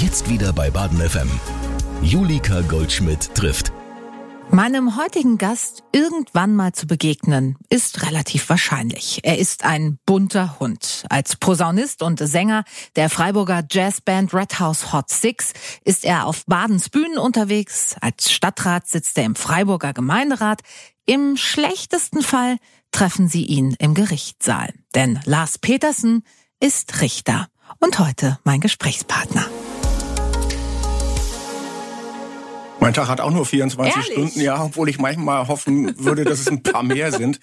Jetzt wieder bei Baden FM. Julika Goldschmidt trifft. Meinem heutigen Gast irgendwann mal zu begegnen, ist relativ wahrscheinlich. Er ist ein bunter Hund. Als Posaunist und Sänger der Freiburger Jazzband Red House Hot Six ist er auf Badens Bühnen unterwegs. Als Stadtrat sitzt er im Freiburger Gemeinderat. Im schlechtesten Fall treffen Sie ihn im Gerichtssaal. Denn Lars Petersen ist Richter und heute mein Gesprächspartner. Mein Tag hat auch nur 24 Ehrlich? Stunden, ja, obwohl ich manchmal hoffen würde, dass es ein paar mehr sind.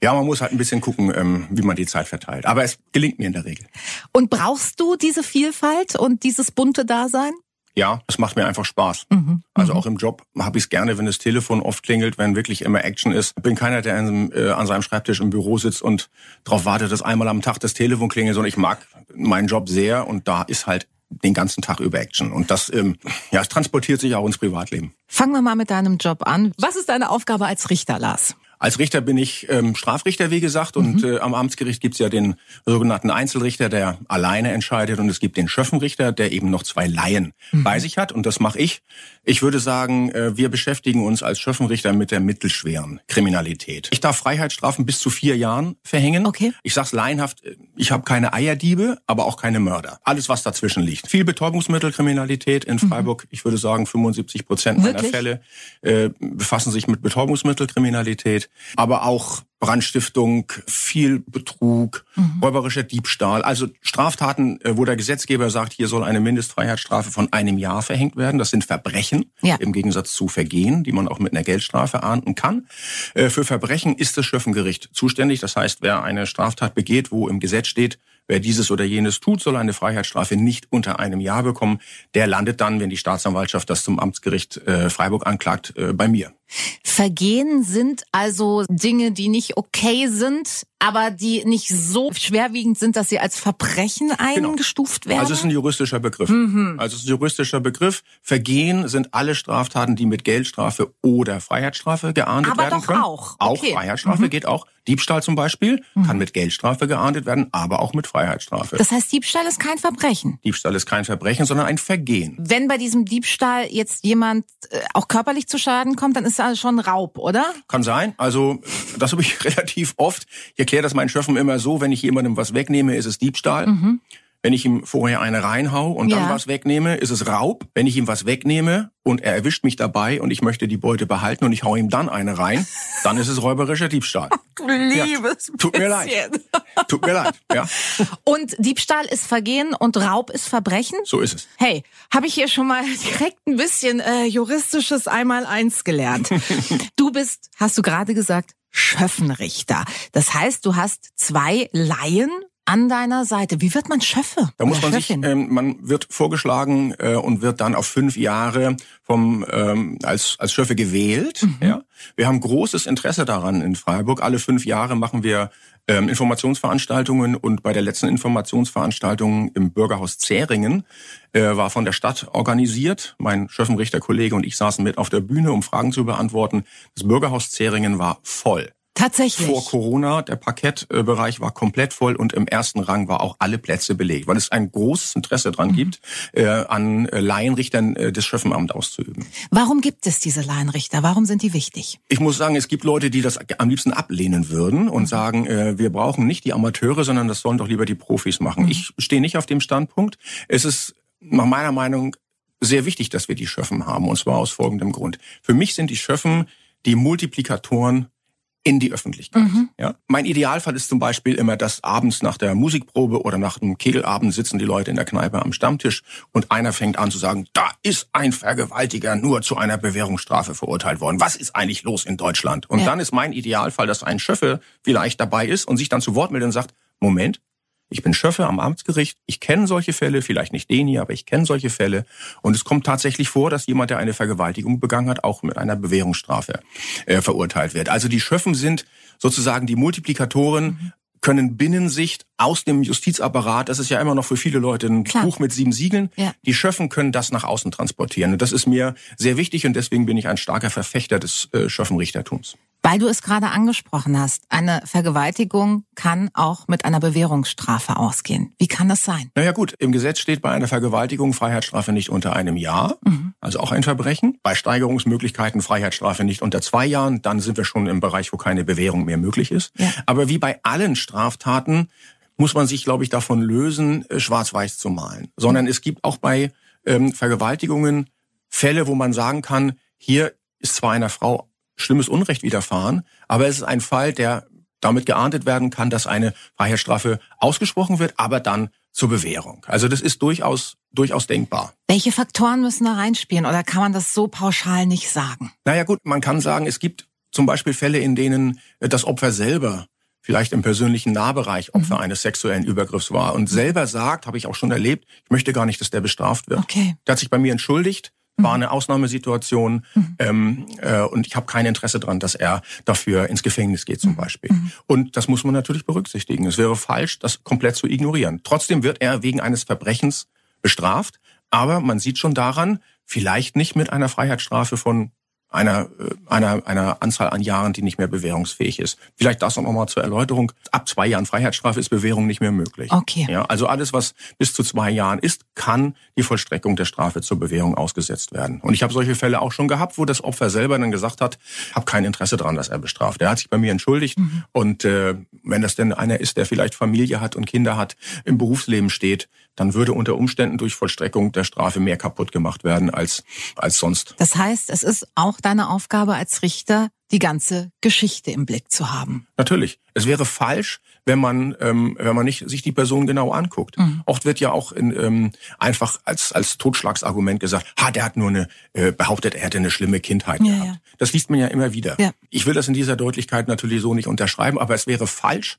Ja, man muss halt ein bisschen gucken, ähm, wie man die Zeit verteilt. Aber es gelingt mir in der Regel. Und brauchst du diese Vielfalt und dieses bunte Dasein? Ja, es macht mir einfach Spaß. Mhm. Also auch im Job habe ich es gerne, wenn das Telefon oft klingelt, wenn wirklich immer Action ist. Bin keiner, der in, äh, an seinem Schreibtisch im Büro sitzt und darauf wartet, dass einmal am Tag das Telefon klingelt, sondern ich mag meinen Job sehr und da ist halt den ganzen Tag über Action. Und das, ähm, ja, es transportiert sich auch ins Privatleben. Fangen wir mal mit deinem Job an. Was ist deine Aufgabe als Richter, Lars? Als Richter bin ich ähm, Strafrichter, wie gesagt, und Mhm. äh, am Amtsgericht gibt's ja den sogenannten Einzelrichter, der alleine entscheidet, und es gibt den Schöffenrichter, der eben noch zwei Laien Mhm. bei sich hat, und das mache ich. Ich würde sagen, äh, wir beschäftigen uns als Schöffenrichter mit der mittelschweren Kriminalität. Ich darf Freiheitsstrafen bis zu vier Jahren verhängen. Okay. Ich sag's laienhaft, äh, ich habe keine Eierdiebe, aber auch keine Mörder. Alles, was dazwischen liegt. Viel Betäubungsmittelkriminalität in Freiburg. Ich würde sagen, 75 Prozent meiner Mhm. Fälle äh, befassen sich mit Betäubungsmittelkriminalität, aber auch Brandstiftung, viel Betrug, Mhm. räuberischer Diebstahl. Also Straftaten, äh, wo der Gesetzgeber sagt, hier soll eine Mindestfreiheitsstrafe von einem Jahr verhängt werden. Das sind Verbrechen Ja. im Gegensatz zu Vergehen, die man auch mit einer Geldstrafe ahnden kann. Äh, Für Verbrechen ist das Schöffengericht zuständig. Das heißt, wer eine Straftat begeht, wo im Gesetz steht, wer dieses oder jenes tut, soll eine Freiheitsstrafe nicht unter einem Jahr bekommen. Der landet dann, wenn die Staatsanwaltschaft das zum Amtsgericht äh, Freiburg anklagt, bei mir. Vergehen sind also Dinge, die nicht okay sind, aber die nicht so schwerwiegend sind, dass sie als Verbrechen eingestuft werden. Also es ist ein juristischer Begriff. Mhm. Also es ist ein juristischer Begriff. Vergehen sind alle Straftaten, die mit Geldstrafe oder Freiheitsstrafe geahndet Aber werden doch können. auch. Auch Okay. Mhm. Freiheitsstrafe geht auch. Diebstahl zum Beispiel kann mit Geldstrafe geahndet werden, aber auch mit Freiheitsstrafe. das heißt, Diebstahl ist kein Verbrechen. Diebstahl ist kein Verbrechen, sondern ein Vergehen. Wenn bei diesem Diebstahl jetzt jemand äh, auch körperlich zu Schaden kommt, dann ist das schon Raub, oder? Kann sein. Also das habe ich relativ oft. Ich erkläre das meinen Schöffen immer so, wenn ich jemandem was wegnehme, ist es Diebstahl. Wenn ich ihm vorher eine reinhau und dann. Ja. was wegnehme, ist es Raub. Wenn ich ihm was wegnehme und er erwischt mich dabei und ich möchte die Beute behalten und ich hau ihm dann eine rein, dann ist es räuberischer Diebstahl. Du liebes Tut mir leid. Tut mir leid. Ja, Und Diebstahl ist Vergehen und Raub ist Verbrechen? so ist es. Hey, habe ich hier schon mal direkt ein bisschen äh, juristisches Einmaleins gelernt. du bist, hast du gerade gesagt, Schöffenrichter. Das heißt, du hast zwei Laien an deiner Seite. Wie wird man Schöffe? Da muss man sich, Schöffin? ähm, man wird vorgeschlagen äh, und wird dann auf fünf Jahre vom ähm, als als Schöffe gewählt. Mhm. Ja, wir haben großes Interesse daran in Freiburg. Alle fünf Jahre machen wir ähm, Informationsveranstaltungen und bei der letzten Informationsveranstaltung im Bürgerhaus Zähringen äh, war von der Stadt organisiert. Mein Schöffenrichterkollege und ich saßen mit auf der Bühne, um Fragen zu beantworten. Das Bürgerhaus Zähringen war voll. Tatsächlich. Vor Corona, der Parkettbereich war komplett voll und im ersten Rang war auch alle Plätze belegt, weil es ein großes Interesse dran Mhm. gibt, äh, an äh, Laienrichtern äh, das Schöffenamt auszuüben. Warum gibt es diese Laienrichter? Warum sind die wichtig? Ich muss sagen, es gibt Leute, die das am liebsten ablehnen würden und sagen, äh, wir brauchen nicht die Amateure, sondern das sollen doch lieber die Profis machen. Ich stehe nicht auf dem Standpunkt. Es ist nach meiner Meinung sehr wichtig, dass wir die Schöffen haben, und zwar aus folgendem Grund. Für mich sind die Schöffen die Multiplikatoren in die Öffentlichkeit. Ja? Mein Idealfall ist zum Beispiel immer, dass abends nach der Musikprobe oder nach einem Kegelabend sitzen die Leute in der Kneipe am Stammtisch und einer fängt an zu sagen, da ist ein Vergewaltiger nur zu einer Bewährungsstrafe verurteilt worden. Was ist eigentlich los in Deutschland? Und Ja. dann ist mein Idealfall, dass ein Schöffe vielleicht dabei ist und sich dann zu Wort meldet und sagt, Moment, ich bin Schöffe am Amtsgericht. Ich kenne solche Fälle, vielleicht nicht den hier, aber ich kenne solche Fälle. Und es kommt tatsächlich vor, dass jemand, der eine Vergewaltigung begangen hat, auch mit einer Bewährungsstrafe äh, verurteilt wird. Also die Schöffen sind sozusagen die Multiplikatoren, können Binnensicht aus dem Justizapparat, das ist ja immer noch für viele Leute ein Klar. Buch mit sieben Siegeln, Ja. die Schöffen können das nach außen transportieren. Und das ist mir sehr wichtig und deswegen bin ich ein starker Verfechter des äh, Schöffenrichtertums. Weil du es gerade angesprochen hast, eine Vergewaltigung kann auch mit einer Bewährungsstrafe ausgehen. Wie kann das sein? Naja gut, im Gesetz steht bei einer Vergewaltigung Freiheitsstrafe nicht unter einem Jahr, mhm. also auch ein Verbrechen. Bei Steigerungsmöglichkeiten Freiheitsstrafe nicht unter zwei Jahren, dann sind wir schon im Bereich, wo keine Bewährung mehr möglich ist. Ja. Aber wie bei allen Straftaten muss man sich, glaube ich, davon lösen, äh, schwarz-weiß zu malen. Sondern es gibt auch bei ähm, Vergewaltigungen Fälle, wo man sagen kann, hier ist zwar einer Frau schlimmes Unrecht widerfahren, aber es ist ein Fall, der damit geahndet werden kann, dass eine Freiheitsstrafe ausgesprochen wird, aber dann zur Bewährung. Also das ist durchaus durchaus denkbar. Welche Faktoren müssen da reinspielen oder kann man das so pauschal nicht sagen? Naja gut, man kann sagen, es gibt zum Beispiel Fälle, in denen das Opfer selber vielleicht im persönlichen Nahbereich Opfer mhm. eines sexuellen Übergriffs war und selber sagt, habe ich auch schon erlebt, ich möchte gar nicht, dass der bestraft wird. Okay. Der hat sich bei mir entschuldigt, war eine Ausnahmesituation mhm. ähm, äh, und ich habe kein Interesse dran, dass er dafür ins Gefängnis geht zum mhm. Beispiel. Mhm. Und das muss man natürlich berücksichtigen. Es wäre falsch, das komplett zu ignorieren. Trotzdem wird er wegen eines Verbrechens bestraft, aber man sieht schon daran, vielleicht nicht mit einer Freiheitsstrafe von einer, äh, einer, einer Anzahl an Jahren, die nicht mehr bewährungsfähig ist. Vielleicht das auch nochmal zur Erläuterung. Ab zwei Jahren Freiheitsstrafe ist Bewährung nicht mehr möglich. Okay. Ja, also alles, was bis zu zwei Jahren ist, kann die Vollstreckung der Strafe zur Bewährung ausgesetzt werden. Und ich habe solche Fälle auch schon gehabt, wo das Opfer selber dann gesagt hat, habe kein Interesse daran, dass er bestraft. Er hat sich bei mir entschuldigt. Mhm. Und äh, wenn das denn einer ist, der vielleicht Familie hat und Kinder hat, im Berufsleben steht, dann würde unter Umständen durch Vollstreckung der Strafe mehr kaputt gemacht werden als, als sonst. Das heißt, es ist auch deine Aufgabe als Richter, die ganze Geschichte im Blick zu haben. Natürlich. Es wäre falsch, wenn man ähm, wenn man nicht sich die Person genau anguckt. Mhm. Oft wird ja auch in, ähm, einfach als als Totschlagsargument gesagt, ha, der hat nur eine äh, behauptet, er hätte eine schlimme Kindheit ja, gehabt. Ja. Das liest man ja immer wieder. Ja. Ich will das in dieser Deutlichkeit natürlich so nicht unterschreiben, aber es wäre falsch,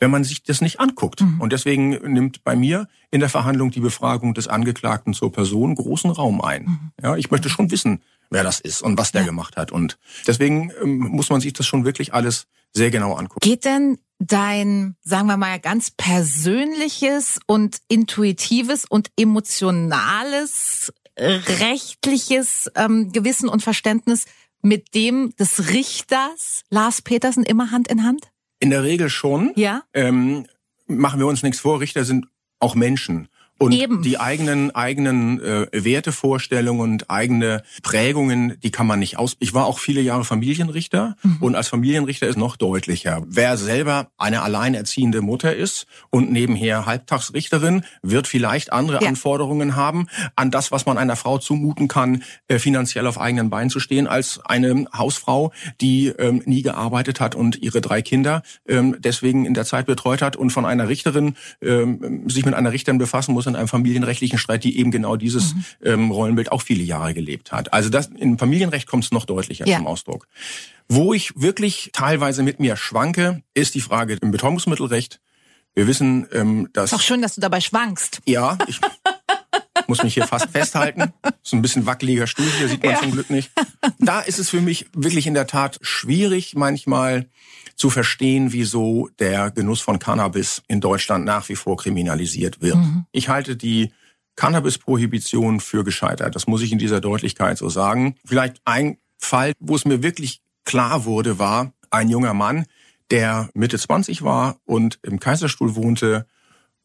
wenn man sich das nicht anguckt. Mhm. Und deswegen nimmt bei mir in der Verhandlung die Befragung des Angeklagten zur Person großen Raum ein. Mhm. Ja, ich möchte schon wissen, wer das ist und was der ja. gemacht hat. Und deswegen ähm, muss man sich das schon wirklich alles sehr genau angucken. Geht denn dein, sagen wir mal, ganz persönliches und intuitives und emotionales rechtliches ähm, Gewissen und Verständnis mit dem des Richters Lars Petersen immer Hand in Hand? In der Regel schon. Ja. Ähm, machen wir uns nichts vor, Richter sind auch Menschen. Und Eben. die eigenen eigenen äh, Wertevorstellungen und eigene Prägungen, die kann man nicht aus. Ich war auch viele Jahre Familienrichter mhm. und als Familienrichter ist noch deutlicher. Wer selber eine alleinerziehende Mutter ist und nebenher Halbtagsrichterin, wird vielleicht andere ja. Anforderungen haben an das, was man einer Frau zumuten kann, äh, finanziell auf eigenen Beinen zu stehen, als eine Hausfrau, die ähm, nie gearbeitet hat und ihre drei Kinder ähm, deswegen in der Zeit betreut hat und von einer Richterin ähm, sich mit einer Richterin befassen muss in einem familienrechtlichen Streit, die eben genau dieses mhm. ähm, Rollenbild auch viele Jahre gelebt hat. Also das im Familienrecht kommt es noch deutlicher ja. zum Ausdruck. Wo ich wirklich teilweise mit mir schwanke, ist die Frage im Betäubungsmittelrecht. Wir wissen, ähm, dass... Ist auch schön, dass du dabei schwankst. Ja, ich muss mich hier fast festhalten. So ein bisschen wackeliger Stuhl, hier sieht man ja. zum Glück nicht. Da ist es für mich wirklich in der Tat schwierig, manchmal zu verstehen, wieso der Genuss von Cannabis in Deutschland nach wie vor kriminalisiert wird. Mhm. Ich halte die Cannabis-Prohibition für gescheitert. Das muss ich in dieser Deutlichkeit so sagen. Vielleicht ein Fall, wo es mir wirklich klar wurde, war ein junger Mann, der Mitte 20 war und im Kaiserstuhl wohnte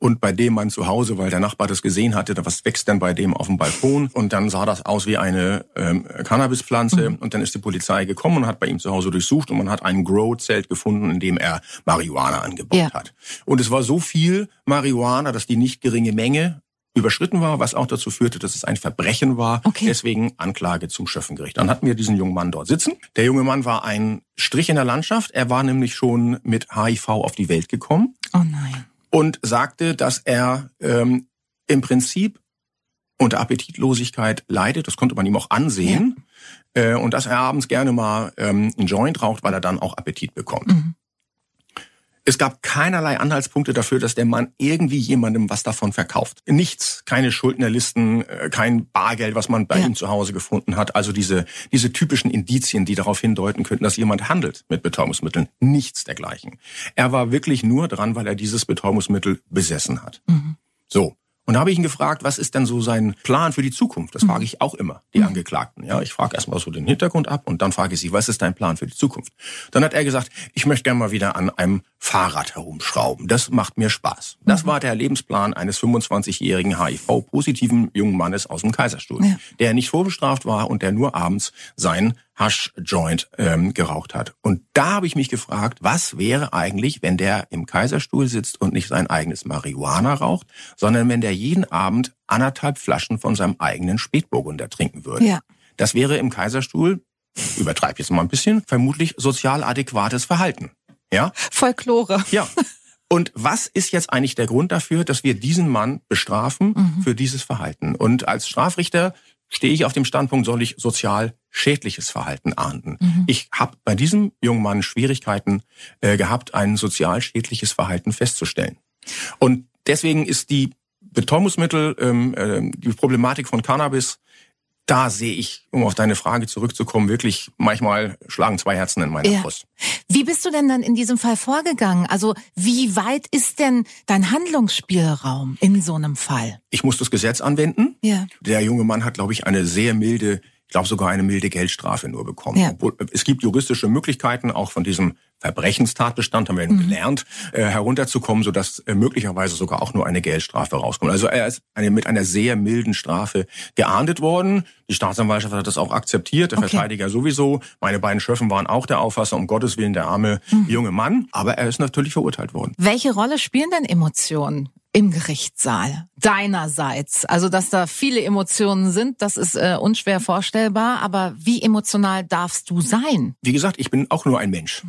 und bei dem man zu Hause, weil der Nachbar das gesehen hatte, was wächst denn bei dem auf dem Balkon und dann sah das aus wie eine ähm, Cannabispflanze mhm. und dann ist die Polizei gekommen und hat bei ihm zu Hause durchsucht und man hat ein Grow-Zelt gefunden, in dem er Marihuana angebaut ja. hat. Und es war so viel Marihuana, dass die nicht geringe Menge überschritten war, was auch dazu führte, dass es ein Verbrechen war. Okay. Deswegen Anklage zum Schöffengericht. Dann hatten wir diesen jungen Mann dort sitzen. Der junge Mann war ein Strich in der Landschaft. Er war nämlich schon mit HIV auf die Welt gekommen. Oh nein und sagte, dass er ähm, im Prinzip unter Appetitlosigkeit leidet. Das konnte man ihm auch ansehen. Ja. Äh, und dass er abends gerne mal ähm, einen Joint raucht, weil er dann auch Appetit bekommt. Mhm. Es gab keinerlei Anhaltspunkte dafür, dass der Mann irgendwie jemandem was davon verkauft. Nichts, keine Schuldnerlisten, äh, kein Bargeld, was man bei ja. ihm zu Hause gefunden hat. Also diese, diese typischen Indizien, die darauf hindeuten könnten, dass jemand handelt mit Betäubungsmitteln. Nichts dergleichen. Er war wirklich nur dran, weil er dieses Betäubungsmittel besessen hat. Mhm. So. Und da habe ich ihn gefragt, was ist denn so sein Plan für die Zukunft? Das Mhm. frage ich auch immer, die Angeklagten. Ja, ich frage erstmal so den Hintergrund ab und dann frage ich sie, was ist dein Plan für die Zukunft? Dann hat er gesagt, ich möchte gerne mal wieder an einem Fahrrad herumschrauben. Das macht mir Spaß. Mhm. Das war der Lebensplan eines 25-jährigen HIV-positiven jungen Mannes aus dem Kaiserstuhl, Ja. der nicht vorbestraft war und der nur abends sein Hash-Joint ähm, geraucht hat. Und da habe ich mich gefragt, was wäre eigentlich, wenn der im Kaiserstuhl sitzt und nicht sein eigenes Marihuana raucht, sondern wenn der jeden Abend anderthalb Flaschen von seinem eigenen Spätburgunder trinken würde. Ja. Das wäre im Kaiserstuhl, übertreib jetzt mal ein bisschen, vermutlich sozial adäquates Verhalten. Ja? Folklore. Ja. Und was ist jetzt eigentlich der Grund dafür, dass wir diesen Mann bestrafen für dieses Verhalten? Und als Strafrichter stehe ich auf dem Standpunkt, soll ich sozial schädliches Verhalten ahnden. Ich habe bei diesem jungen Mann Schwierigkeiten äh, gehabt, ein sozial schädliches Verhalten festzustellen. Und deswegen ist die Betäubungsmittel, ähm, äh, die Problematik von Cannabis, da sehe ich, um auf deine Frage zurückzukommen, wirklich manchmal schlagen zwei Herzen in meiner Ja. Brust. Wie bist du denn dann in diesem Fall vorgegangen? Also wie weit ist denn dein Handlungsspielraum in so einem Fall? Ich muss das Gesetz anwenden. Ja. Der junge Mann hat, glaube ich, eine sehr milde, glaube sogar eine milde Geldstrafe nur bekommen. Ja. Obwohl, es gibt juristische Möglichkeiten, auch von diesem Verbrechenstatbestand, haben wir Mhm. gelernt, äh, herunterzukommen, sodass äh, möglicherweise sogar auch nur eine Geldstrafe rauskommt. Also er ist eine, mit einer sehr milden Strafe geahndet worden. Die Staatsanwaltschaft hat das auch akzeptiert, der Okay. Verteidiger sowieso. Meine beiden Schöffen waren auch der Auffassung, um Gottes Willen, der arme Mhm. junge Mann. Aber er ist natürlich verurteilt worden. Welche Rolle spielen denn Emotionen im Gerichtssaal? Deinerseits. Also, dass da viele Emotionen sind, das ist äh, unschwer vorstellbar. Aber wie emotional darfst du sein? wie gesagt, ich bin auch nur ein Mensch.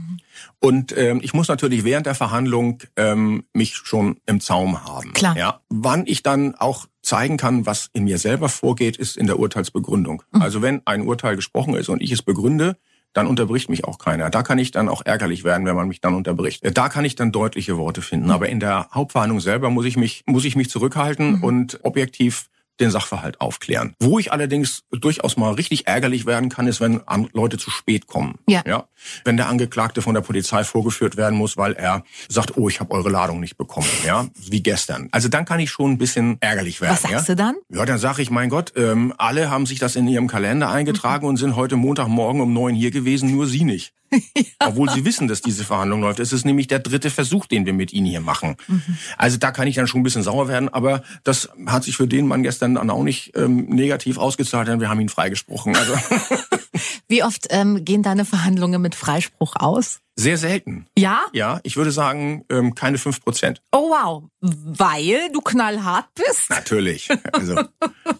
Und ähm, ich muss natürlich während der Verhandlung ähm, mich schon im Zaum haben. Klar. Ja. Wann ich dann auch zeigen kann, was in mir selber vorgeht, ist in der Urteilsbegründung. Also wenn ein Urteil gesprochen ist und ich es begründe, dann unterbricht mich auch keiner. Da kann ich dann auch ärgerlich werden, wenn man mich dann unterbricht. Äh, Da kann ich dann deutliche Worte finden. Aber in der Hauptverhandlung selber muss ich mich, muss ich mich zurückhalten und objektiv den Sachverhalt aufklären. Wo ich allerdings durchaus mal richtig ärgerlich werden kann, ist, wenn Leute zu spät kommen. Ja. ja. Wenn der Angeklagte von der Polizei vorgeführt werden muss, weil er sagt, oh, ich habe eure Ladung nicht bekommen, ja, wie gestern. Also dann kann ich schon ein bisschen ärgerlich werden. Was sagst ja? du dann? Ja, dann sage ich, mein Gott, ähm, alle haben sich das in ihrem Kalender eingetragen und sind heute Montagmorgen um neun hier gewesen, nur Sie nicht. Obwohl Sie wissen, dass diese Verhandlung läuft. Es ist nämlich der dritte Versuch, den wir mit Ihnen hier machen. Also da kann ich dann schon ein bisschen sauer werden, aber das hat sich für den Mann gestern dann auch nicht ähm, negativ ausgezahlt, denn wir haben ihn freigesprochen. Also Wie oft ähm, gehen deine Verhandlungen mit Freispruch aus? sehr selten. Ja? Ja, ich würde sagen, ähm, keine fünf Prozent. Oh wow. Weil du knallhart bist? Natürlich. Also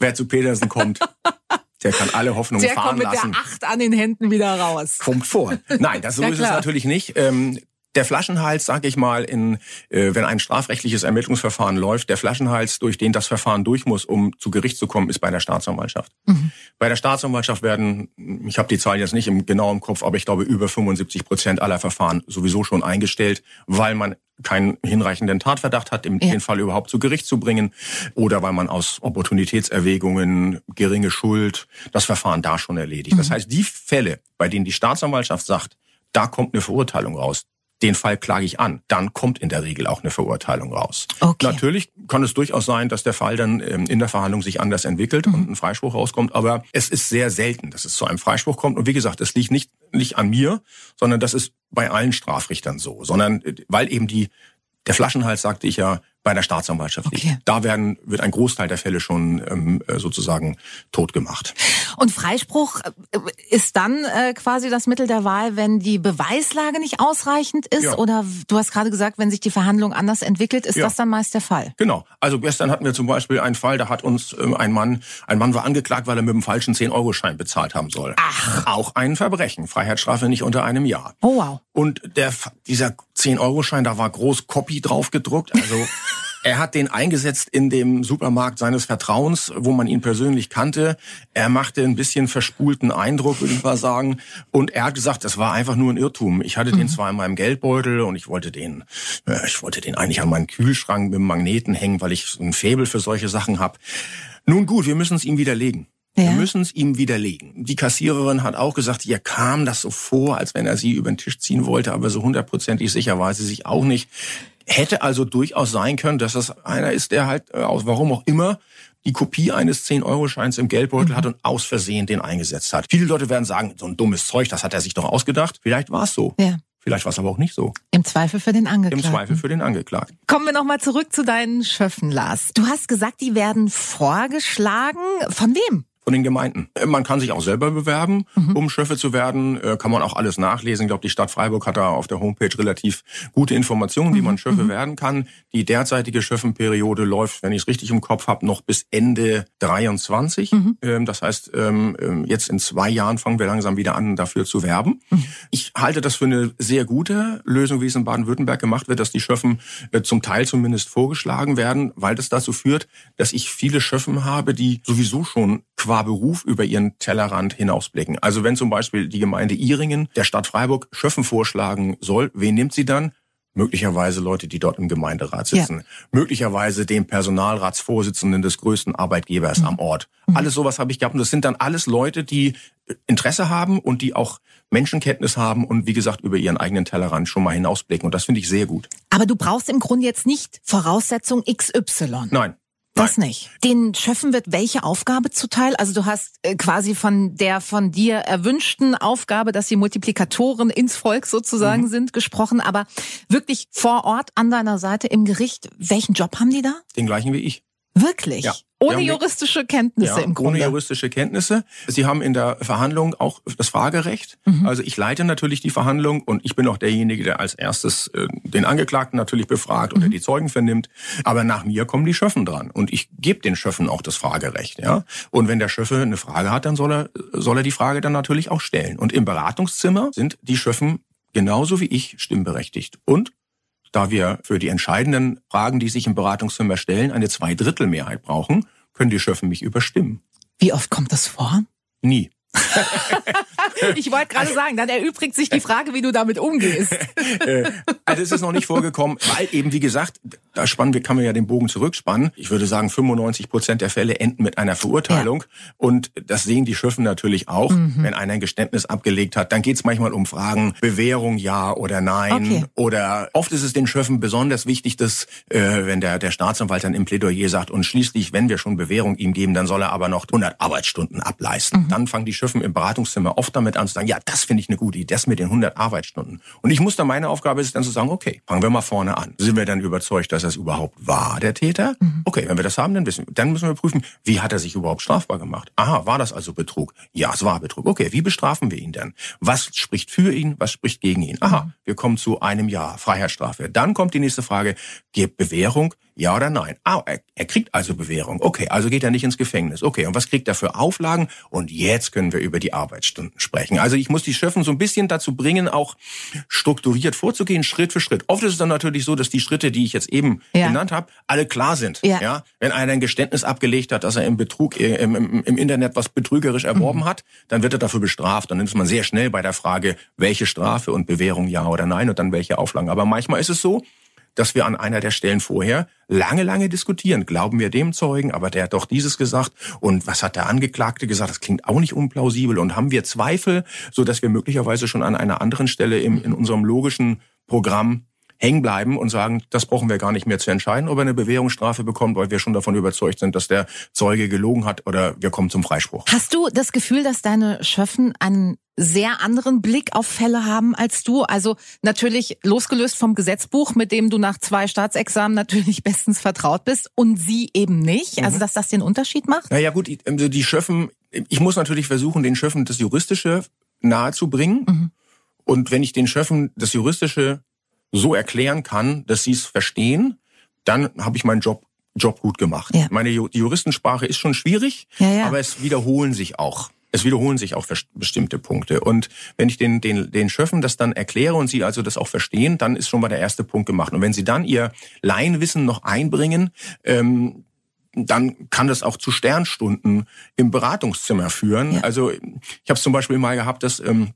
wer zu Petersen kommt, der kann alle Hoffnungen Der fahren kommt mit lassen. der Acht an den Händen wieder raus. kommt vor. Nein, das so Ja, ist es natürlich nicht. Ähm, der Flaschenhals, sage ich mal, in, äh, wenn ein strafrechtliches Ermittlungsverfahren läuft, der Flaschenhals, durch den das Verfahren durch muss, um zu Gericht zu kommen, ist bei der Staatsanwaltschaft. Bei der Staatsanwaltschaft werden, ich habe die Zahlen jetzt nicht im, genau im Kopf, aber ich glaube über 75 Prozent aller Verfahren sowieso schon eingestellt, weil man keinen hinreichenden Tatverdacht hat, im, Ja. den Fall überhaupt zu Gericht zu bringen oder weil man aus Opportunitätserwägungen, geringe Schuld, das Verfahren da schon erledigt. Das heißt, die Fälle, bei denen die Staatsanwaltschaft sagt, da kommt eine Verurteilung raus, den Fall klage ich an, dann kommt in der Regel auch eine Verurteilung raus. Okay. Natürlich kann es durchaus sein, dass der Fall dann ähm, in der Verhandlung sich anders entwickelt und ein Freispruch rauskommt, aber es ist sehr selten, dass es zu einem Freispruch kommt. Und wie gesagt, das liegt nicht, nicht an mir, sondern das ist bei allen Strafrichtern so, sondern äh, weil eben die, der Flaschenhals, sagte ich ja, bei der Staatsanwaltschaft Okay. liegt. Da werden, wird ein Großteil der Fälle schon ähm, äh, sozusagen tot gemacht. Und Freispruch äh, ist dann äh, quasi das Mittel der Wahl, wenn die Beweislage nicht ausreichend ist? Ja. Oder du hast gerade gesagt, wenn sich die Verhandlung anders entwickelt, ist Ja. das dann meist der Fall? Genau. Also gestern hatten wir zum Beispiel einen Fall, da hat uns ähm, ein Mann, ein Mann war angeklagt, weil er mit dem falschen 10-Euro-Schein bezahlt haben soll. Ach. Auch ein Verbrechen. Freiheitsstrafe nicht unter einem Jahr. Oh wow. Und der, dieser 10-Euro-Schein, da war groß Copy drauf gedruckt. Also er hat den eingesetzt in dem Supermarkt seines Vertrauens, wo man ihn persönlich kannte. Er machte ein bisschen verspulten Eindruck, würde ich mal sagen. Und er hat gesagt, das war einfach nur ein Irrtum. Ich hatte den zwar in meinem Geldbeutel und ich wollte den, äh, ich wollte den eigentlich an meinen Kühlschrank mit dem Magneten hängen, weil ich so ein Faible für solche Sachen habe. Nun gut, wir müssen es ihm widerlegen. Ja. Wir müssen es ihm widerlegen. Die Kassiererin hat auch gesagt, ihr kam das so vor, als wenn er sie über den Tisch ziehen wollte, aber so hundertprozentig sicher war sie sich auch nicht. Hätte also durchaus sein können, dass das einer ist, der halt, äh, aus warum auch immer, die Kopie eines 10-Euro-Scheins im Geldbeutel mhm. hat und aus Versehen den eingesetzt hat. Viele Leute werden sagen, so ein dummes Zeug, das hat er sich doch ausgedacht. Vielleicht war es so. Ja. Vielleicht war es aber auch nicht so. Im Zweifel für den Angeklagten. Im Zweifel für den Angeklagten. Kommen wir nochmal zurück zu deinen Schöffen, Lars. Du hast gesagt, die werden vorgeschlagen. Von wem? Von den Gemeinden. Äh, man kann sich auch selber bewerben, mhm. um Schöffe zu werden. Äh, kann man auch alles nachlesen. Ich glaube, die Stadt Freiburg hat da auf der Homepage relativ gute Informationen, wie mhm. man Schöffe mhm. werden kann. Die derzeitige Schöffenperiode läuft, wenn ich es richtig im Kopf habe, noch bis Ende 23. Mhm. Ähm, das heißt, ähm, ähm, jetzt in zwei Jahren fangen wir langsam wieder an, dafür zu werben. Mhm. Ich halte das für eine sehr gute Lösung, wie es in Baden-Württemberg gemacht wird, dass die Schöffen äh, zum Teil zumindest vorgeschlagen werden, weil das dazu führt, dass ich viele Schöffen habe, die sowieso schon qua Beruf über ihren Tellerrand hinausblicken. Also wenn zum Beispiel die Gemeinde Iringen der Stadt Freiburg Schöffen vorschlagen soll, wen nimmt sie dann? Möglicherweise Leute, die dort im Gemeinderat sitzen. Ja. Möglicherweise den Personalratsvorsitzenden des größten Arbeitgebers mhm. am Ort. Mhm. Alles sowas habe ich gehabt. Und das sind dann alles Leute, die Interesse haben und die auch Menschenkenntnis haben und wie gesagt über ihren eigenen Tellerrand schon mal hinausblicken. Und das finde ich sehr gut. Aber du brauchst im Grunde jetzt nicht Voraussetzung XY. Nein. Das nicht. Den Schöffen wird welche Aufgabe zuteil? Also du hast äh, quasi von der von dir erwünschten Aufgabe, dass sie Multiplikatoren ins Volk sozusagen mhm. sind, gesprochen, aber wirklich vor Ort an deiner Seite im Gericht, welchen Job haben die da? Den gleichen wie ich. Wirklich? Ja. Ohne juristische Kenntnisse ja, im Grunde. Ohne juristische Kenntnisse. Sie haben in der Verhandlung auch das Fragerecht. Mhm. Also ich leite natürlich die Verhandlung und ich bin auch derjenige, der als erstes äh, den Angeklagten natürlich befragt mhm. oder die Zeugen vernimmt. Aber nach mir kommen die Schöffen dran und ich gebe den Schöffen auch das Fragerecht. Ja. Und wenn der Schöffe eine Frage hat, dann soll er soll er die Frage dann natürlich auch stellen. Und im Beratungszimmer sind die Schöffen genauso wie ich stimmberechtigt und da wir für die entscheidenden Fragen, die sich im Beratungszimmer stellen, eine Zweidrittelmehrheit brauchen, können die Schöffen mich überstimmen. Wie oft kommt das vor? Nie. ich wollte gerade sagen, dann erübrigt sich die Frage, wie du damit umgehst. Äh, also es ist noch nicht vorgekommen, weil eben, wie gesagt, da spannen wir, kann man ja den Bogen zurückspannen. Ich würde sagen, 95 Prozent der Fälle enden mit einer Verurteilung. Ja. Und das sehen die Schöffen natürlich auch. Mhm. Wenn einer ein Geständnis abgelegt hat, dann geht es manchmal um Fragen, Bewährung ja oder nein. Okay. Oder oft ist es den Schöffen besonders wichtig, dass, äh, wenn der, der Staatsanwalt dann im Plädoyer sagt, und schließlich, wenn wir schon Bewährung ihm geben, dann soll er aber noch 100 Arbeitsstunden ableisten. Mhm. Dann fangen die Schöffen im Beratungszimmer oft damit an zu sagen, ja, das finde ich eine gute Idee, das mit den 100 Arbeitsstunden. Und ich muss dann, meine Aufgabe ist dann zu sagen, okay, fangen wir mal vorne an. Sind wir dann überzeugt, dass das überhaupt war, der Täter? Mhm. Okay, wenn wir das haben, dann wissen wir. Dann müssen wir prüfen, wie hat er sich überhaupt strafbar gemacht? Aha, war das also Betrug? Ja, es war Betrug. Okay, wie bestrafen wir ihn denn? Was spricht für ihn? Was spricht gegen ihn? Aha, mhm. wir kommen zu einem Jahr Freiheitsstrafe. Dann kommt die nächste Frage, gibt Bewährung? Ja oder nein? Ah, er, er kriegt also Bewährung. Okay, also geht er nicht ins Gefängnis. Okay, und was kriegt er für Auflagen? Und jetzt können wir über die Arbeitsstunden sprechen. Also ich muss die Schöffen so ein bisschen dazu bringen, auch strukturiert vorzugehen, Schritt für Schritt. Oft ist es dann natürlich so, dass die Schritte, die ich jetzt eben ja. genannt habe, alle klar sind. Ja. ja. Wenn einer ein Geständnis abgelegt hat, dass er im Betrug äh, im, im, im Internet was betrügerisch erworben mhm. hat, dann wird er dafür bestraft. Dann ist man sehr schnell bei der Frage, welche Strafe und Bewährung ja oder nein und dann welche Auflagen. Aber manchmal ist es so, dass wir an einer der Stellen vorher lange, lange diskutieren. Glauben wir dem Zeugen, aber der hat doch dieses gesagt und was hat der Angeklagte gesagt? Das klingt auch nicht unplausibel und haben wir Zweifel, so dass wir möglicherweise schon an einer anderen Stelle im, in unserem logischen Programm hängen bleiben und sagen, das brauchen wir gar nicht mehr zu entscheiden, ob er eine Bewährungsstrafe bekommt, weil wir schon davon überzeugt sind, dass der Zeuge gelogen hat oder wir kommen zum Freispruch. Hast du das Gefühl, dass deine Schöffen einen sehr anderen Blick auf Fälle haben als du. Also natürlich losgelöst vom Gesetzbuch, mit dem du nach zwei Staatsexamen natürlich bestens vertraut bist und sie eben nicht. Also mhm. dass das den Unterschied macht? Naja gut, also die Schöffen, ich muss natürlich versuchen, den Schöffen das Juristische nahezubringen. Mhm. Und wenn ich den Schöffen das Juristische so erklären kann, dass sie es verstehen, dann habe ich meinen Job Job gut gemacht. Ja. Meine die Juristensprache ist schon schwierig, ja, ja. aber es wiederholen sich auch. Es wiederholen sich auch bestimmte Punkte. Und wenn ich den, den, den Schöffen das dann erkläre und sie also das auch verstehen, dann ist schon mal der erste Punkt gemacht. Und wenn sie dann ihr Laienwissen noch einbringen, ähm, dann kann das auch zu Sternstunden im Beratungszimmer führen. Ja. Also ich habe es zum Beispiel mal gehabt, dass ähm,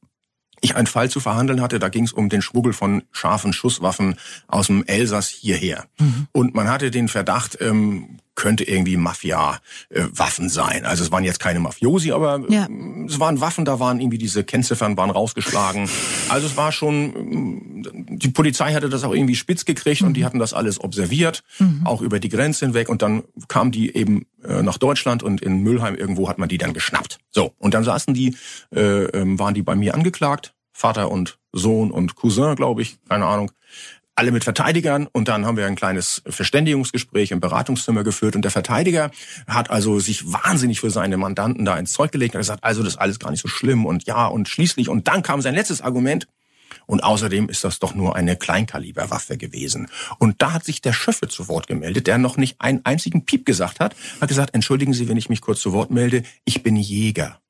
ich einen Fall zu verhandeln hatte, da ging es um den Schmuggel von scharfen Schusswaffen aus dem Elsass hierher. Mhm. Und man hatte den Verdacht, ähm, könnte irgendwie Mafia-Waffen äh, sein. Also es waren jetzt keine Mafiosi, aber ja. Äh, es waren Waffen, da waren irgendwie diese Kennziffern waren rausgeschlagen. Also es war schon, die Polizei hatte das auch irgendwie spitz gekriegt mhm. und die mhm. hatten das alles observiert, mhm. auch über die Grenze hinweg und dann kam die eben äh, nach Deutschland und in Müllheim irgendwo hat man die dann geschnappt. So, und dann saßen die, äh, ähm, waren die bei mir angeklagt, Vater und Sohn und Cousin, glaube ich, keine Ahnung alle mit Verteidigern. Und dann haben wir ein kleines Verständigungsgespräch im Beratungszimmer geführt. Und der Verteidiger hat also sich wahnsinnig für seine Mandanten da ins Zeug gelegt und gesagt, also das ist alles gar nicht so schlimm und ja und schließlich. Und dann kam sein letztes Argument. Und außerdem ist das doch nur eine Kleinkaliberwaffe gewesen. Und da hat sich der Schöffe zu Wort gemeldet, der noch nicht einen einzigen Piep gesagt hat, hat gesagt, entschuldigen Sie, wenn ich mich kurz zu Wort melde, ich bin Jäger.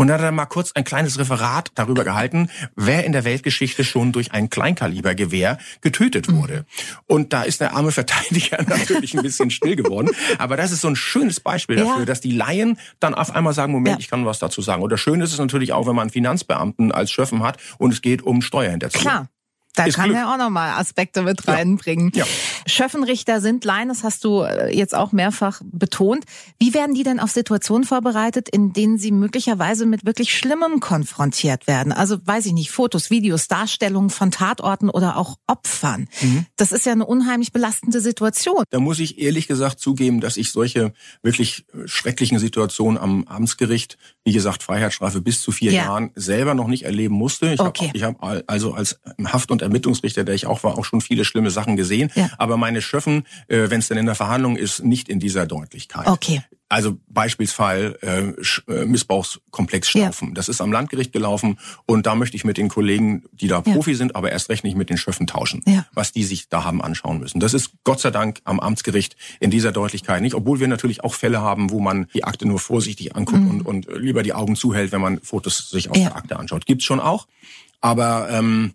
Und dann hat er mal kurz ein kleines Referat darüber gehalten, wer in der Weltgeschichte schon durch ein Kleinkalibergewehr getötet wurde. Und da ist der arme Verteidiger natürlich ein bisschen still geworden. Aber das ist so ein schönes Beispiel dafür, ja. dass die Laien dann auf einmal sagen, Moment, ja. ich kann was dazu sagen. Und das Schöne ist es natürlich auch, wenn man einen Finanzbeamten als Schöffen hat und es geht um Steuerhinterziehung. Klar. Da ist kann Glück. er auch nochmal Aspekte mit reinbringen. Ja. Schöffenrichter sind Laien, das hast du äh, jetzt auch mehrfach betont. Wie werden die denn auf Situationen vorbereitet, in denen sie möglicherweise mit wirklich Schlimmem konfrontiert werden? Also weiß ich nicht, Fotos, Videos, Darstellungen von Tatorten oder auch Opfern. Mhm. Das ist ja eine unheimlich belastende Situation. Da muss ich ehrlich gesagt zugeben, dass ich solche wirklich schrecklichen Situationen am Amtsgericht, wie gesagt, Freiheitsstrafe bis zu vier ja. Jahren, selber noch nicht erleben musste. Ich okay. habe hab also als Haft- und und Ermittlungsrichter, der ich auch war, auch schon viele schlimme Sachen gesehen. Ja. Aber meine Schöffen, äh, wenn es denn in der Verhandlung ist, nicht in dieser Deutlichkeit. Okay. Also Beispielsfall äh, äh, Missbrauchskomplex Staufen. Ja. Das ist am Landgericht gelaufen und da möchte ich mit den Kollegen, die da ja. Profi sind, aber erst recht nicht mit den Schöffen tauschen, ja. was die sich da haben anschauen müssen. Das ist Gott sei Dank am Amtsgericht in dieser Deutlichkeit nicht, obwohl wir natürlich auch Fälle haben, wo man die Akte nur vorsichtig anguckt mhm. und, und lieber die Augen zuhält, wenn man Fotos sich aus der Akte anschaut. Gibt's schon auch. Aber ähm,